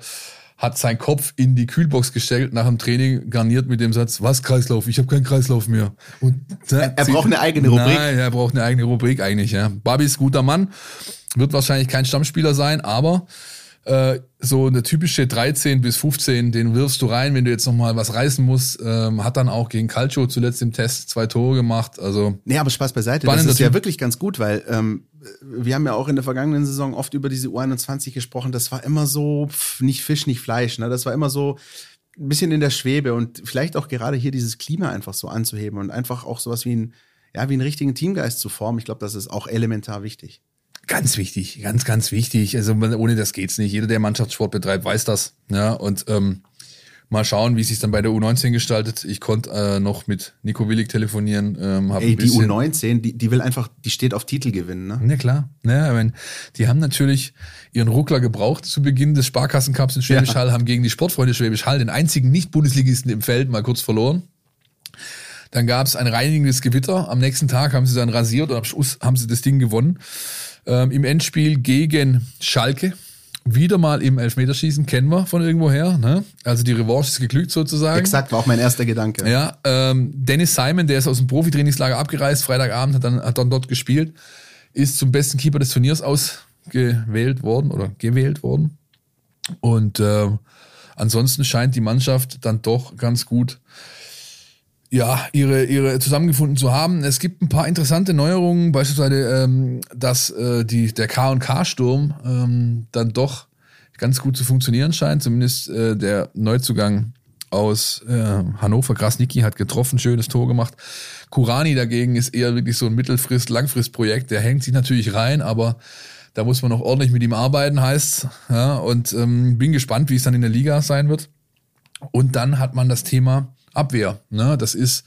hat seinen Kopf in die Kühlbox gestellt nach dem Training, garniert mit dem Satz, was Kreislauf? Ich habe keinen Kreislauf mehr. Und, Er- er braucht eine eigene Rubrik. Nein, er braucht eine eigene Rubrik eigentlich, ja. Babi ist guter Mann, wird wahrscheinlich kein Stammspieler sein, aber äh, so eine typische 13 bis 15, den wirfst du rein, wenn du jetzt nochmal was reißen musst. Ähm, hat dann auch gegen Calcio zuletzt im Test zwei Tore gemacht. Also Nee, aber Spaß beiseite. Das ist ja wirklich ganz gut, weil ähm, wir haben ja auch in der vergangenen Saison oft über diese U21 gesprochen. Das war immer so, pf, nicht Fisch, nicht Fleisch. Ne? Das war immer so ein bisschen in der Schwebe und vielleicht auch gerade hier dieses Klima einfach so anzuheben und einfach auch sowas wie ein, ja, wie einen richtigen Teamgeist zu formen. Ich glaube, das ist auch elementar wichtig. Ganz wichtig, ganz, ganz wichtig. Also ohne das geht's nicht. Jeder, der Mannschaftssport betreibt, weiß das. Ja, und ähm, mal schauen, wie es sich dann bei der U19 gestaltet. Ich konnte äh, noch mit Nico Willig telefonieren. Ähm, hab Ey, die U19, die, die will einfach, die steht auf Titel gewinnen, ne? Ja, klar. Ja, ich meine, die haben natürlich ihren Ruckler gebraucht zu Beginn des Sparkassencups in Schwäbisch ja. Hall, haben gegen die Sportfreunde Schwäbisch Hall, den einzigen Nicht-Bundesligisten im Feld, mal kurz verloren. Dann gab es ein reinigendes Gewitter. Am nächsten Tag haben sie dann rasiert und haben sie das Ding gewonnen. Ähm, Im Endspiel gegen Schalke. Wieder mal im Elfmeterschießen kennen wir von irgendwoher. Ne? Also die Revanche ist geglückt sozusagen. Exakt, war auch mein erster Gedanke. Ja, ähm, Dennis Simon, der ist aus dem Profitrainingslager abgereist, Freitagabend hat dann, hat dann dort gespielt, ist zum besten Keeper des Turniers ausgewählt worden oder gewählt worden. Und äh, ansonsten scheint die Mannschaft dann doch ganz gut ja, ihre, ihre zusammengefunden zu haben. Es gibt ein paar interessante Neuerungen, beispielsweise, ähm, dass äh, die, der K&K-Sturm ähm, dann doch ganz gut zu funktionieren scheint. Zumindest äh, der Neuzugang aus äh, Hannover, Krasnicki, hat getroffen, schönes Tor gemacht. Kurani dagegen ist eher wirklich so ein Mittelfrist-Langfrist-Projekt. Der hängt sich natürlich rein, aber da muss man noch ordentlich mit ihm arbeiten, heißt ja, Und ähm, bin gespannt, wie es dann in der Liga sein wird. Und dann hat man das Thema Abwehr. Ne? Das ist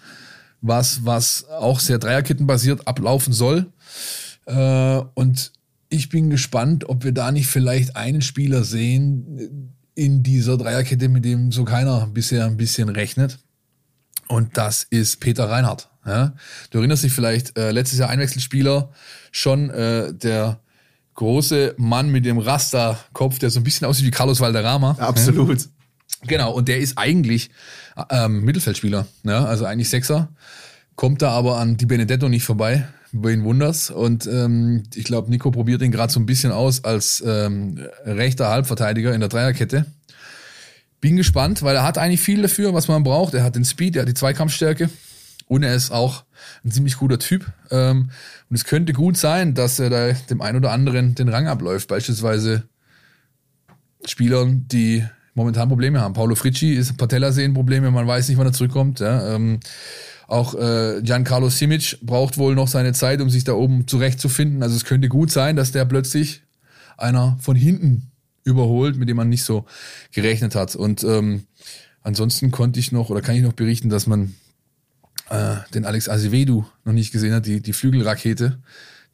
was, was auch sehr Dreierkettenbasiert ablaufen soll. Äh, und ich bin gespannt, ob wir da nicht vielleicht einen Spieler sehen in dieser Dreierkette, mit dem so keiner bisher ein bisschen rechnet. Und das ist Peter Reinhardt. Ja? Du erinnerst dich vielleicht, äh, letztes Jahr Einwechselspieler, schon äh, der große Mann mit dem Rasterkopf, der so ein bisschen aussieht wie Carlos Valderrama. Absolut. Genau, und der ist eigentlich ähm, Mittelfeldspieler, ja, also eigentlich Sechser, kommt da aber an Di Benedetto nicht vorbei, wen wunders. Und ähm, ich glaube, Nico probiert ihn gerade so ein bisschen aus als ähm, rechter Halbverteidiger in der Dreierkette. Bin gespannt, weil er hat eigentlich viel dafür, was man braucht. Er hat den Speed, er hat die Zweikampfstärke und er ist auch ein ziemlich guter Typ. Ähm, und es könnte gut sein, dass er da dem einen oder anderen den Rang abläuft. Beispielsweise Spielern, die momentan Probleme haben. Paulo Fricci ist Patellasehnenprobleme, man weiß nicht, wann er zurückkommt. Ja. Ähm, auch äh, Giancarlo Simic braucht wohl noch seine Zeit, um sich da oben zurechtzufinden. Also es könnte gut sein, dass der plötzlich einer von hinten überholt, mit dem man nicht so gerechnet hat. Und ähm, ansonsten konnte ich noch oder kann ich noch berichten, dass man äh, den Alex Azevedo noch nicht gesehen hat, die, die Flügelrakete,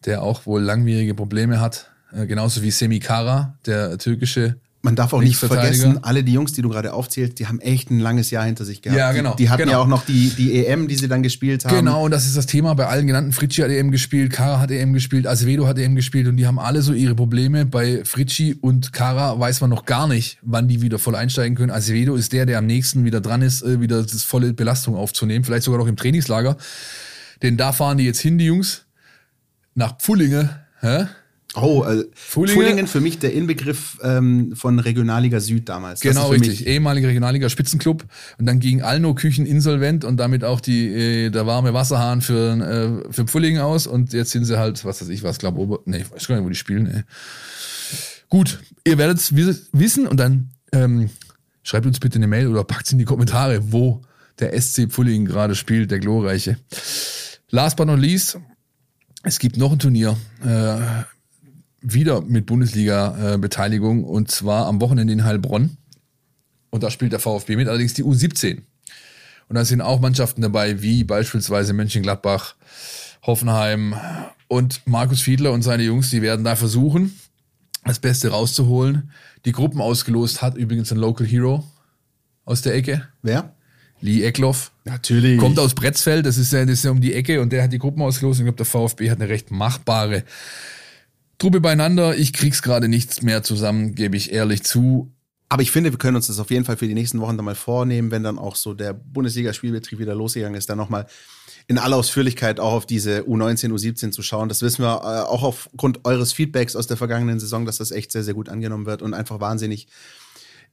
der auch wohl langwierige Probleme hat. Äh, genauso wie Semi Kara, der türkische man darf auch nicht vergessen, alle die Jungs, die du gerade aufzählst, die haben echt ein langes Jahr hinter sich gehabt. Ja, genau. Die, die hatten genau. ja auch noch die, die EM, die sie dann gespielt haben. Genau, und das ist das Thema bei allen genannten. Fritschi hat EM gespielt, Kara hat EM gespielt, Acevedo hat EM gespielt und die haben alle so ihre Probleme. Bei Fritschi und Kara weiß man noch gar nicht, wann die wieder voll einsteigen können. Acevedo ist der, der am nächsten wieder dran ist, äh, wieder das volle Belastung aufzunehmen. Vielleicht sogar noch im Trainingslager. Denn da fahren die jetzt hin, die Jungs, nach Pfullinge. Hä? Oh, also Fulingen, Fulingen für mich der Inbegriff ähm, von Regionalliga Süd damals. Genau, richtig. Ehemalige Regionalliga Spitzenclub. Und dann ging Alno Küchen insolvent und damit auch die, äh, der warme Wasserhahn für, äh, für Pfullingen aus. Und jetzt sind sie halt, was weiß ich was, glaube Ober... Nee, ich weiß gar nicht, wo die spielen. Ey. Gut, ihr werdet es wissen und dann ähm, schreibt uns bitte eine Mail oder packt in die Kommentare, wo der SC Pfullingen gerade spielt, der glorreiche. Last but not least, es gibt noch ein Turnier. Äh, wieder mit Bundesliga-Beteiligung und zwar am Wochenende in Heilbronn. Und da spielt der VfB mit, allerdings die U17. Und da sind auch Mannschaften dabei, wie beispielsweise Mönchengladbach, Hoffenheim und Markus Fiedler und seine Jungs, die werden da versuchen, das Beste rauszuholen. Die Gruppen ausgelost hat übrigens ein Local Hero aus der Ecke. Wer? Lee Eckloff. Natürlich. Kommt aus Bretzfeld, das ist ja, das ist ja um die Ecke und der hat die Gruppen ausgelost. Und ich glaube, der VfB hat eine recht machbare Truppe beieinander. Ich krieg's gerade nichts mehr zusammen, gebe ich ehrlich zu. Aber ich finde, wir können uns das auf jeden Fall für die nächsten Wochen dann mal vornehmen, wenn dann auch so der Bundesliga-Spielbetrieb wieder losgegangen ist, dann nochmal in aller Ausführlichkeit auch auf diese U19, U17 zu schauen. Das wissen wir äh, auch aufgrund eures Feedbacks aus der vergangenen Saison, dass das echt sehr, sehr gut angenommen wird und einfach wahnsinnig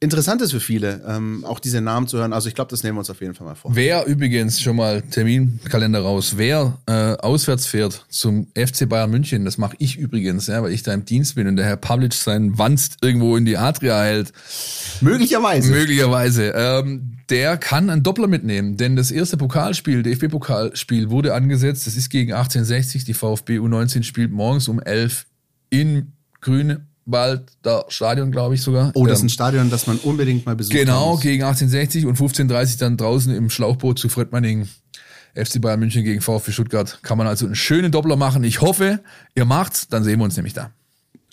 interessant ist für viele, ähm, auch diese Namen zu hören. Also ich glaube, das nehmen wir uns auf jeden Fall mal vor. Wer übrigens schon mal Terminkalender raus, wer äh, auswärts fährt zum FC Bayern München, das mache ich übrigens, ja, weil ich da im Dienst bin und der Herr Pavlic seinen Wanst irgendwo in die Adria hält. Möglicherweise. Möglicherweise. Ähm, der kann einen Doppler mitnehmen, denn das erste Pokalspiel, DFB-Pokalspiel, wurde angesetzt. Das ist gegen 1860. Die VfB U19 spielt morgens um 11 in Grünwalder Stadion, glaube ich sogar. Oh, das ist Ähm, ein Stadion, das man unbedingt mal besuchen Genau, muss. gegen 1860 und 1530 dann draußen im Schlauchboot zu Fredmanning. FC Bayern München gegen VfB Stuttgart. Kann man also einen schönen Doppler machen. Ich hoffe, ihr macht's, dann sehen wir uns nämlich da.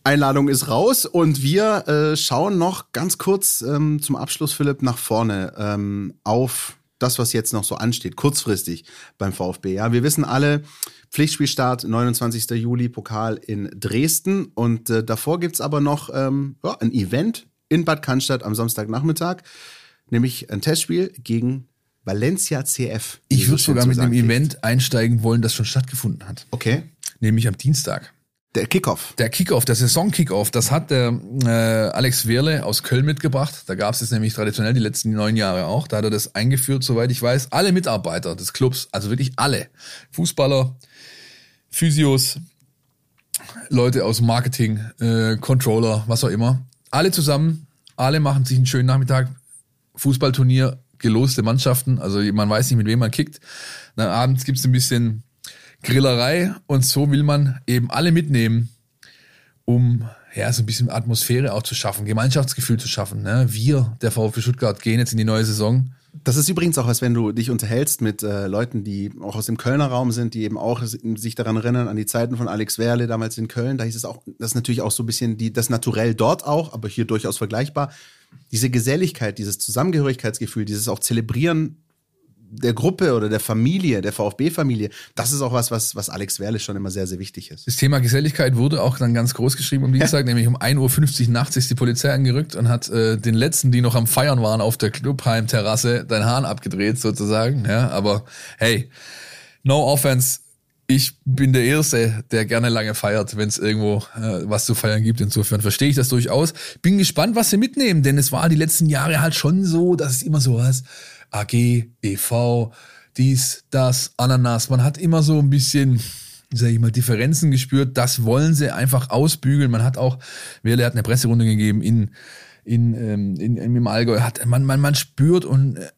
Einladung ist raus und wir äh, schauen noch ganz kurz ähm, zum Abschluss, Philipp, nach vorne ähm, auf das, was jetzt noch so ansteht, kurzfristig beim VfB. Ja, wir wissen alle, Pflichtspielstart 29. Juli, Pokal in Dresden und äh, davor gibt's aber noch ähm, ja, ein Event in Bad Cannstatt am Samstagnachmittag, nämlich ein Testspiel gegen Valencia CF. Ich würde sogar mit dem. Event einsteigen wollen, das schon stattgefunden hat. Okay, Nämlich am Dienstag. der Kickoff. Der Kickoff, der Saison-Kickoff, das hat der äh, Alex Wehrle aus Köln mitgebracht. Da gab es es nämlich traditionell die letzten neun Jahre auch. Da hat er das eingeführt, soweit ich weiß. Alle Mitarbeiter des Clubs, also wirklich alle. Fußballer, Physios, Leute aus Marketing, äh, Controller, was auch immer. Alle zusammen, alle machen sich einen schönen Nachmittag. Fußballturnier, geloste Mannschaften, also man weiß nicht, mit wem man kickt. Dann abends gibt's ein bisschen Grillerei und so will man eben alle mitnehmen, um ja, so ein bisschen Atmosphäre auch zu schaffen, Gemeinschaftsgefühl zu schaffen. Ne? Wir, der VfB Stuttgart, gehen jetzt in die neue Saison. Das ist übrigens auch was, wenn du dich unterhältst mit äh, Leuten, die auch aus dem Kölner Raum sind, die eben auch sich daran erinnern, an die Zeiten von Alex Werle damals in Köln. Da hieß es auch, das ist natürlich auch so ein bisschen die, das Naturell dort auch, aber hier durchaus vergleichbar. Diese Geselligkeit, dieses Zusammengehörigkeitsgefühl, dieses auch Zelebrieren der Gruppe oder der Familie, der VfB-Familie, das ist auch was, was, was Alex Werle schon immer sehr, sehr wichtig ist. Das Thema Geselligkeit wurde auch dann ganz groß geschrieben am Dienstag, nämlich um 1.50 Uhr nachts ist die Polizei angerückt und hat äh, den letzten, die noch am Feiern waren auf der Clubheim-Terrasse, dein Hahn abgedreht sozusagen. Ja, aber hey, no offense. Ich bin der Erste, der gerne lange feiert, wenn es irgendwo äh, was zu feiern gibt. Insofern verstehe ich das durchaus. Bin gespannt, was sie mitnehmen, denn es war die letzten Jahre halt schon so, dass es immer so was AG, EV, dies, das, Ananas. Man hat immer so ein bisschen, sag ich mal, Differenzen gespürt. Das wollen sie einfach ausbügeln. Man hat auch, Werle hat eine Presserunde gegeben in, in, ähm, in, in, im Allgäu. Hat, man, man, man spürt und äh,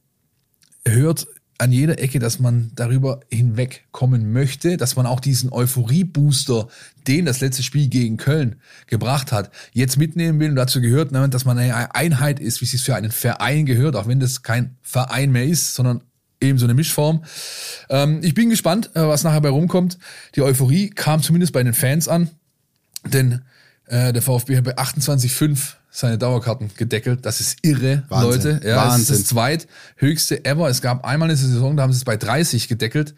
hört an jeder Ecke, dass man darüber hinwegkommen möchte, dass man auch diesen Euphorie-Booster, den das letzte Spiel gegen Köln gebracht hat, jetzt mitnehmen will. Und dazu gehört, ne, dass man eine Einheit ist, wie es für einen Verein gehört, auch wenn das kein Verein mehr ist, sondern eben so eine Mischform. Ähm, ich bin gespannt, äh, was nachher bei rumkommt. Die Euphorie kam zumindest bei den Fans an, denn äh, der VfB hat bei 28,5 seine Dauerkarten gedeckelt. Das ist irre, Wahnsinn. Leute. Ja, Wahnsinn. Das ist das zweithöchste ever. Es gab einmal eine Saison, da haben sie es bei 30 gedeckelt.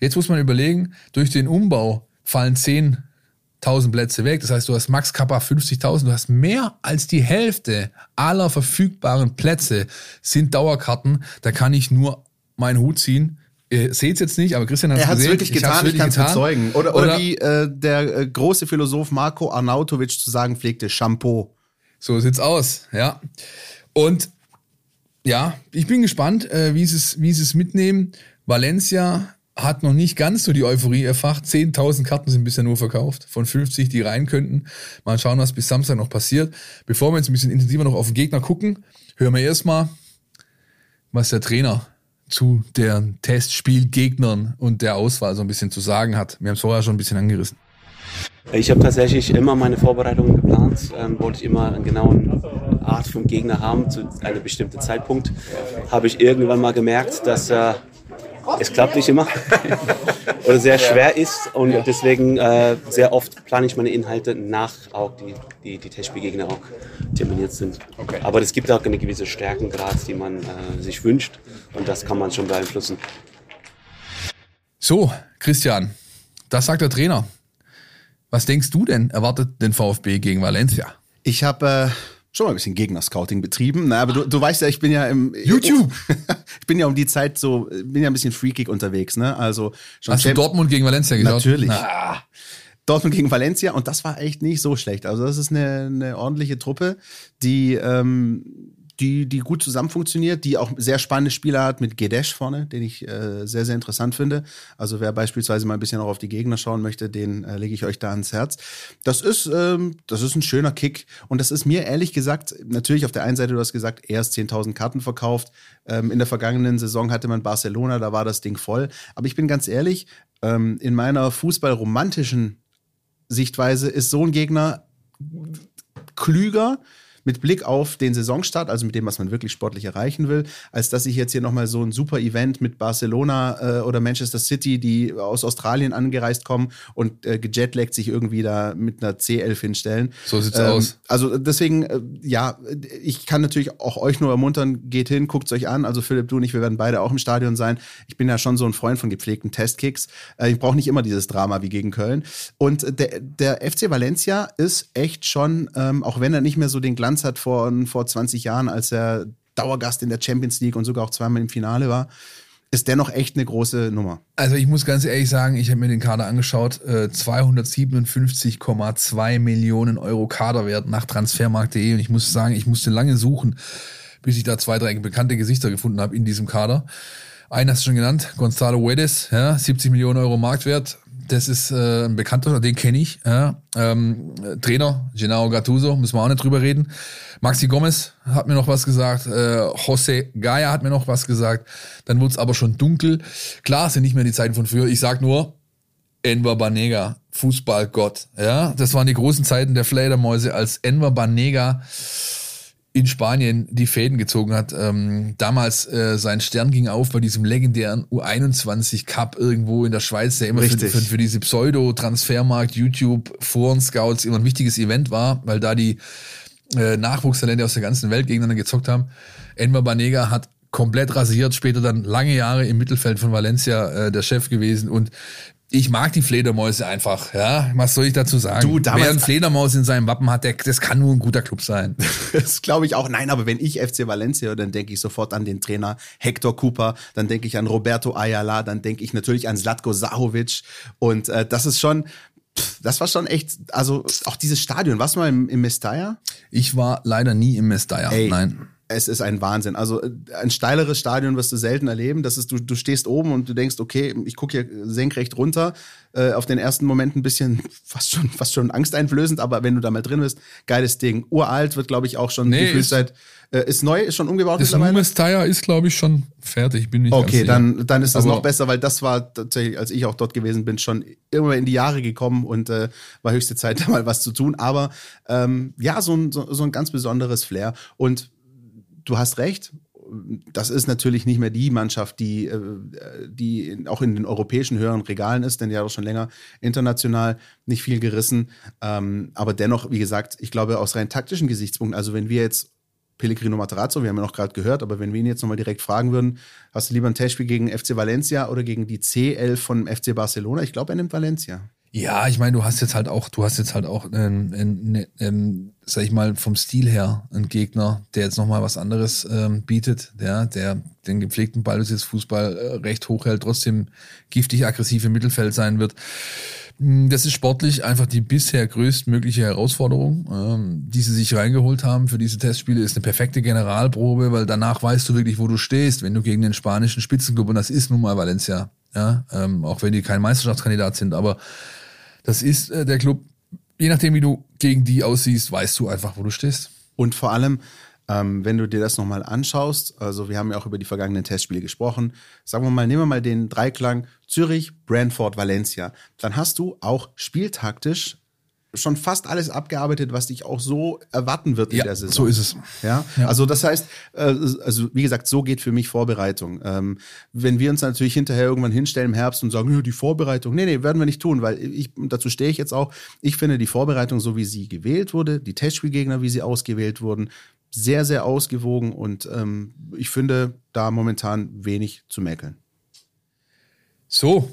Jetzt muss man überlegen, durch den Umbau fallen 10.000 Plätze weg. Das heißt, du hast Max Kappa 50.000. Du hast mehr als die Hälfte aller verfügbaren Plätze sind Dauerkarten. Da kann ich nur meinen Hut ziehen. Ihr seht es jetzt nicht, aber Christian hat es Er hat es gesehen. wirklich Ich getan, ich kann es getan. bezeugen. Oder, oder, wie äh, der äh, große Philosoph Marco Arnautovic zu sagen pflegte, Shampoo. So sieht's aus, ja. Und ja, ich bin gespannt, äh, wie sie es, wie sie es mitnehmen. Valencia hat noch nicht ganz so die Euphorie erfacht. 10.000 Karten sind bisher nur verkauft, von 50, die rein könnten. Mal schauen, was bis Samstag noch passiert. Bevor wir jetzt ein bisschen intensiver noch auf den Gegner gucken, hören wir erstmal, was der Trainer zu den Testspielgegnern und der Auswahl so ein bisschen zu sagen hat. Wir haben es vorher schon ein bisschen angerissen. Ich habe tatsächlich immer meine Vorbereitungen geplant, ähm, wollte ich immer einen genauen Art vom Gegner haben zu einem bestimmten Zeitpunkt. Habe ich irgendwann mal gemerkt, dass äh, es klappt nicht immer oder sehr schwer ist und deswegen äh, sehr oft plane ich meine Inhalte nach auch die, die, die Testspielgegner auch terminiert sind. Aber es gibt auch eine gewisse Stärkengrad, die man äh, sich wünscht und das kann man schon beeinflussen. So, Christian, das sagt der Trainer. Was denkst du denn, erwartet den VfB gegen Valencia? Ich habe äh, schon mal ein bisschen Gegner-Scouting betrieben. Na, aber du, du weißt ja, ich bin ja im YouTube. ich bin ja um die Zeit so, bin ja ein bisschen freakig unterwegs, ne? Also schon Hast du Dortmund gegen Valencia geschaut? Natürlich. Na, Dortmund gegen Valencia und das war echt nicht so schlecht. Also das ist eine, eine ordentliche Truppe, die ähm, die, die gut zusammen funktioniert, die auch sehr spannende Spieler hat mit Gedesh vorne, den ich äh, sehr, sehr interessant finde. Also wer beispielsweise mal ein bisschen auch auf die Gegner schauen möchte, den äh, lege ich euch da ans Herz. Das ist, ähm, das ist ein schöner Kick und das ist mir ehrlich gesagt, natürlich auf der einen Seite, du hast gesagt, erst 10.000 Karten verkauft. Ähm, in der vergangenen Saison hatte man Barcelona, da war das Ding voll. Aber ich bin ganz ehrlich, ähm, in meiner fußballromantischen Sichtweise ist so ein Gegner klüger, mit Blick auf den Saisonstart, also mit dem, was man wirklich sportlich erreichen will, als dass ich jetzt hier nochmal so ein super Event mit Barcelona äh, oder Manchester City, die aus Australien angereist kommen und äh, gejetlaggt sich irgendwie da mit einer C11 hinstellen. So sieht's ähm, aus. Also deswegen, äh, ja, ich kann natürlich auch euch nur ermuntern, geht hin, guckt's euch an. Also Philipp, du und ich, wir werden beide auch im Stadion sein. Ich bin ja schon so ein Freund von gepflegten Testkicks. Äh, ich brauche nicht immer dieses Drama wie gegen Köln. Und der, der FC Valencia ist echt schon, ähm, auch wenn er nicht mehr so den Glanz Glanz hat vor, vor 20 Jahren, als er Dauergast in der Champions League und sogar auch zweimal im Finale war, ist dennoch echt eine große Nummer. Also ich muss ganz ehrlich sagen, ich habe mir den Kader angeschaut, äh, 257,2 Millionen Euro Kaderwert nach transfermarkt.de und ich muss sagen, ich musste lange suchen, bis ich da zwei, drei bekannte Gesichter gefunden habe in diesem Kader. Einen hast du schon genannt, Gonzalo Guedes, ja, 70 Millionen Euro Marktwert, das ist äh, ein Bekannter, den kenne ich. Ja. Ähm, Trainer, Genaro Gattuso, müssen wir auch nicht drüber reden. Maxi Gomez hat mir noch was gesagt. Äh, José Gaia hat mir noch was gesagt. Dann wurde es aber schon dunkel. Klar, sind nicht mehr die Zeiten von früher. Ich sag nur, Enver Banega, Fußballgott. Ja, das waren die großen Zeiten der Fledermäuse, als Enver Banega in Spanien die Fäden gezogen hat. Ähm, damals äh, sein Stern ging auf bei diesem legendären U21 Cup irgendwo in der Schweiz, der immer für, für, für, diese Pseudo-Transfermarkt, YouTube, Foren, Scouts immer ein wichtiges Event war, weil da die äh, Nachwuchstalente aus der ganzen Welt gegeneinander gezockt haben. Enver Banega hat komplett rasiert, später dann lange Jahre im Mittelfeld von Valencia äh, der Chef gewesen und ich mag die Fledermäuse einfach, ja. Was soll ich dazu sagen? Du, damals, Wer ein Fledermaus in seinem Wappen hat, der, das kann nur ein guter Club sein. das glaube ich auch. Nein, aber wenn ich FC Valencia höre, dann denke ich sofort an den Trainer Hector Cooper, dann denke ich an Roberto Ayala, dann denke ich natürlich an Zlatko Sahovic. Und äh, das ist schon, das war schon echt, also auch dieses Stadion. Warst du mal im, im Mestalla? Ich war leider nie im Mestalla, nein es ist ein Wahnsinn. Also äh, ein steileres Stadion wirst du selten erleben. Das ist, du, du stehst oben und du denkst, okay, ich gucke hier senkrecht runter. Äh, auf den ersten Moment ein bisschen fast schon, fast schon angsteinflößend, aber wenn du da mal drin bist, geiles Ding. Uralt wird, glaube ich, auch schon nee, gefühlt seit äh, ist neu, ist schon umgebaut das Numes Tire ist, glaube ich, schon fertig. Bin nicht okay, dann, dann ist das aber noch besser, weil das war tatsächlich, als ich auch dort gewesen bin, schon immer in die Jahre gekommen und äh, war höchste Zeit, da mal was zu tun. Aber ähm, ja, so ein, so, so ein ganz besonderes Flair. Und du hast recht. Das ist natürlich nicht mehr die Mannschaft, die, äh, die auch in den europäischen höheren Regalen ist, denn die hat auch schon länger international nicht viel gerissen. Ähm, aber dennoch, wie gesagt, ich glaube, aus rein taktischen Gesichtspunkten, also wenn wir jetzt Pellegrino Materazzo, wir haben ja noch gerade gehört, aber wenn wir ihn jetzt nochmal direkt fragen würden, hast du lieber ein Testspiel gegen FC Valencia oder gegen die C11 von FC Barcelona? Ich glaube, er nimmt Valencia. Ja, ich meine, du hast jetzt halt auch, du hast jetzt halt auch, ähm, ähm, ähm, sag ich mal, vom Stil her einen Gegner, der jetzt nochmal was anderes ähm, bietet, der, der den gepflegten Ballbesitzfußball äh, recht hoch hält, trotzdem giftig aggressiv im Mittelfeld sein wird. Hm, das ist sportlich einfach die bisher größtmögliche Herausforderung, ähm, die sie sich reingeholt haben für diese Testspiele. Ist eine perfekte Generalprobe, weil danach weißt du wirklich, wo du stehst, wenn du gegen den spanischen Spitzenclub, und das ist nun mal Valencia, ja, ähm, auch wenn die kein Meisterschaftskandidat sind, aber das ist äh, der Club, je nachdem, wie du gegen die aussiehst, weißt du einfach, wo du stehst. Und vor allem, ähm, wenn du dir das nochmal anschaust, also wir haben ja auch über die vergangenen Testspiele gesprochen, sagen wir mal, nehmen wir mal den Dreiklang Zürich, Brentford, Valencia, dann hast du auch spieltaktisch schon fast alles abgearbeitet, was dich auch so erwarten wird in ja, der Saison. So ist es. Ja? ja? also das heißt, äh, also wie gesagt, so geht für mich Vorbereitung. Ähm, wenn wir uns natürlich hinterher irgendwann hinstellen im Herbst und sagen, die Vorbereitung, nee, nee, werden wir nicht tun, weil ich, dazu stehe ich jetzt auch, ich finde die Vorbereitung, so wie sie gewählt wurde, die Testspielgegner, wie sie ausgewählt wurden, sehr, sehr ausgewogen und ähm, ich finde da momentan wenig zu mäkeln. So,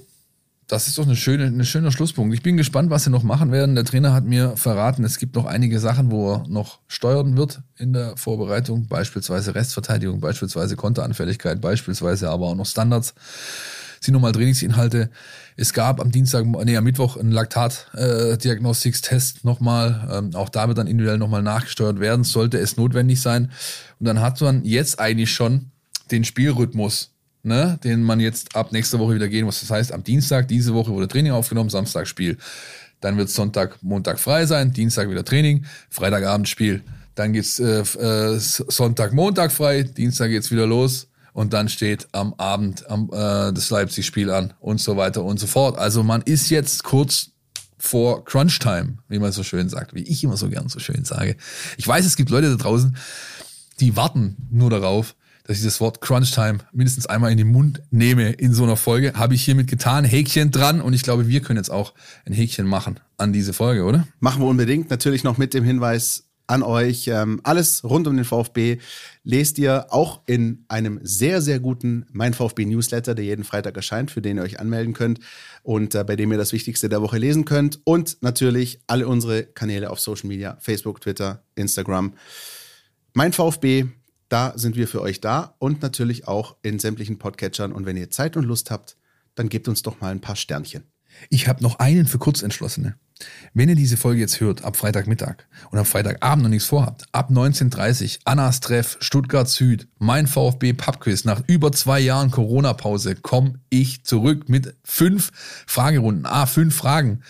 das ist doch eine schöne, ein schöner Schlusspunkt. Ich bin gespannt, was sie noch machen werden. Der Trainer hat mir verraten, es gibt noch einige Sachen, wo er noch steuern wird in der Vorbereitung, beispielsweise Restverteidigung, beispielsweise Konteranfälligkeit, beispielsweise aber auch noch Standards. sind nochmal Trainingsinhalte. Es gab am Dienstag, nee, am Mittwoch einen Laktat-Diagnostics-Test äh, nochmal. Ähm, auch da wird dann individuell nochmal nachgesteuert werden, sollte es notwendig sein. Und dann hat man jetzt eigentlich schon den Spielrhythmus, ne, den man jetzt ab nächster Woche wieder gehen muss. Das heißt, am Dienstag, diese Woche wurde Training aufgenommen, Samstag Spiel. Dann wird Sonntag, Montag frei sein, Dienstag wieder Training, Freitagabend Spiel. Dann geht's äh, äh, Sonntag, Montag frei, Dienstag geht's wieder los und dann steht am Abend am, äh, das Leipzig-Spiel an und so weiter und so fort. Also man ist jetzt kurz vor Crunch-Time, wie man so schön sagt, wie ich immer so gern so schön sage. Ich weiß, es gibt Leute da draußen, die warten nur darauf, dass ich das Wort Crunch-Time mindestens einmal in den Mund nehme in so einer Folge. Habe ich hiermit getan, Häkchen dran und ich glaube, wir können jetzt auch ein Häkchen machen an diese Folge, oder? Machen wir unbedingt. Natürlich noch mit dem Hinweis, an euch. Ähm, alles rund um den VfB lest ihr auch in einem sehr, sehr guten Mein VfB Newsletter, der jeden Freitag erscheint, für den ihr euch anmelden könnt und äh, bei dem ihr das Wichtigste der Woche lesen könnt. Und natürlich alle unsere Kanäle auf Social Media, Facebook, Twitter, Instagram. Mein VfB, da sind wir für euch da und natürlich auch in sämtlichen Podcatchern. Und wenn ihr Zeit und Lust habt, dann gebt uns doch mal ein paar Sternchen. Ich habe noch einen für Kurzentschlossene. Wenn ihr diese Folge jetzt hört, ab Freitagmittag und am Freitagabend noch nichts vorhabt, ab 19.30 Annas Treff, Stuttgart Süd, mein VfB Pubquiz, nach über zwei Jahren Corona-Pause komme ich zurück mit fünf Fragerunden, ah, fünf Fragen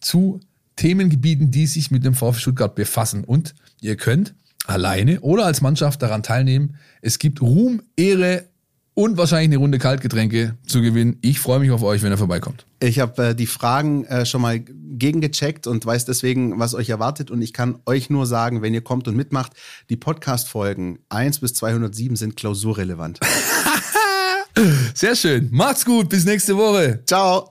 zu Themengebieten, die sich mit dem VfB Stuttgart befassen. Und ihr könnt alleine oder als Mannschaft daran teilnehmen. Es gibt Ruhm, Ehre und wahrscheinlich eine Runde Kaltgetränke zu gewinnen. Ich freue mich auf euch, wenn ihr vorbeikommt. Ich habe äh, die Fragen äh, schon mal gegengecheckt und weiß deswegen, was euch erwartet. Und ich kann euch nur sagen, wenn ihr kommt und mitmacht, die Podcast-Folgen 1 bis 207 sind klausurrelevant. Sehr schön. Macht's gut. Bis nächste Woche. Ciao.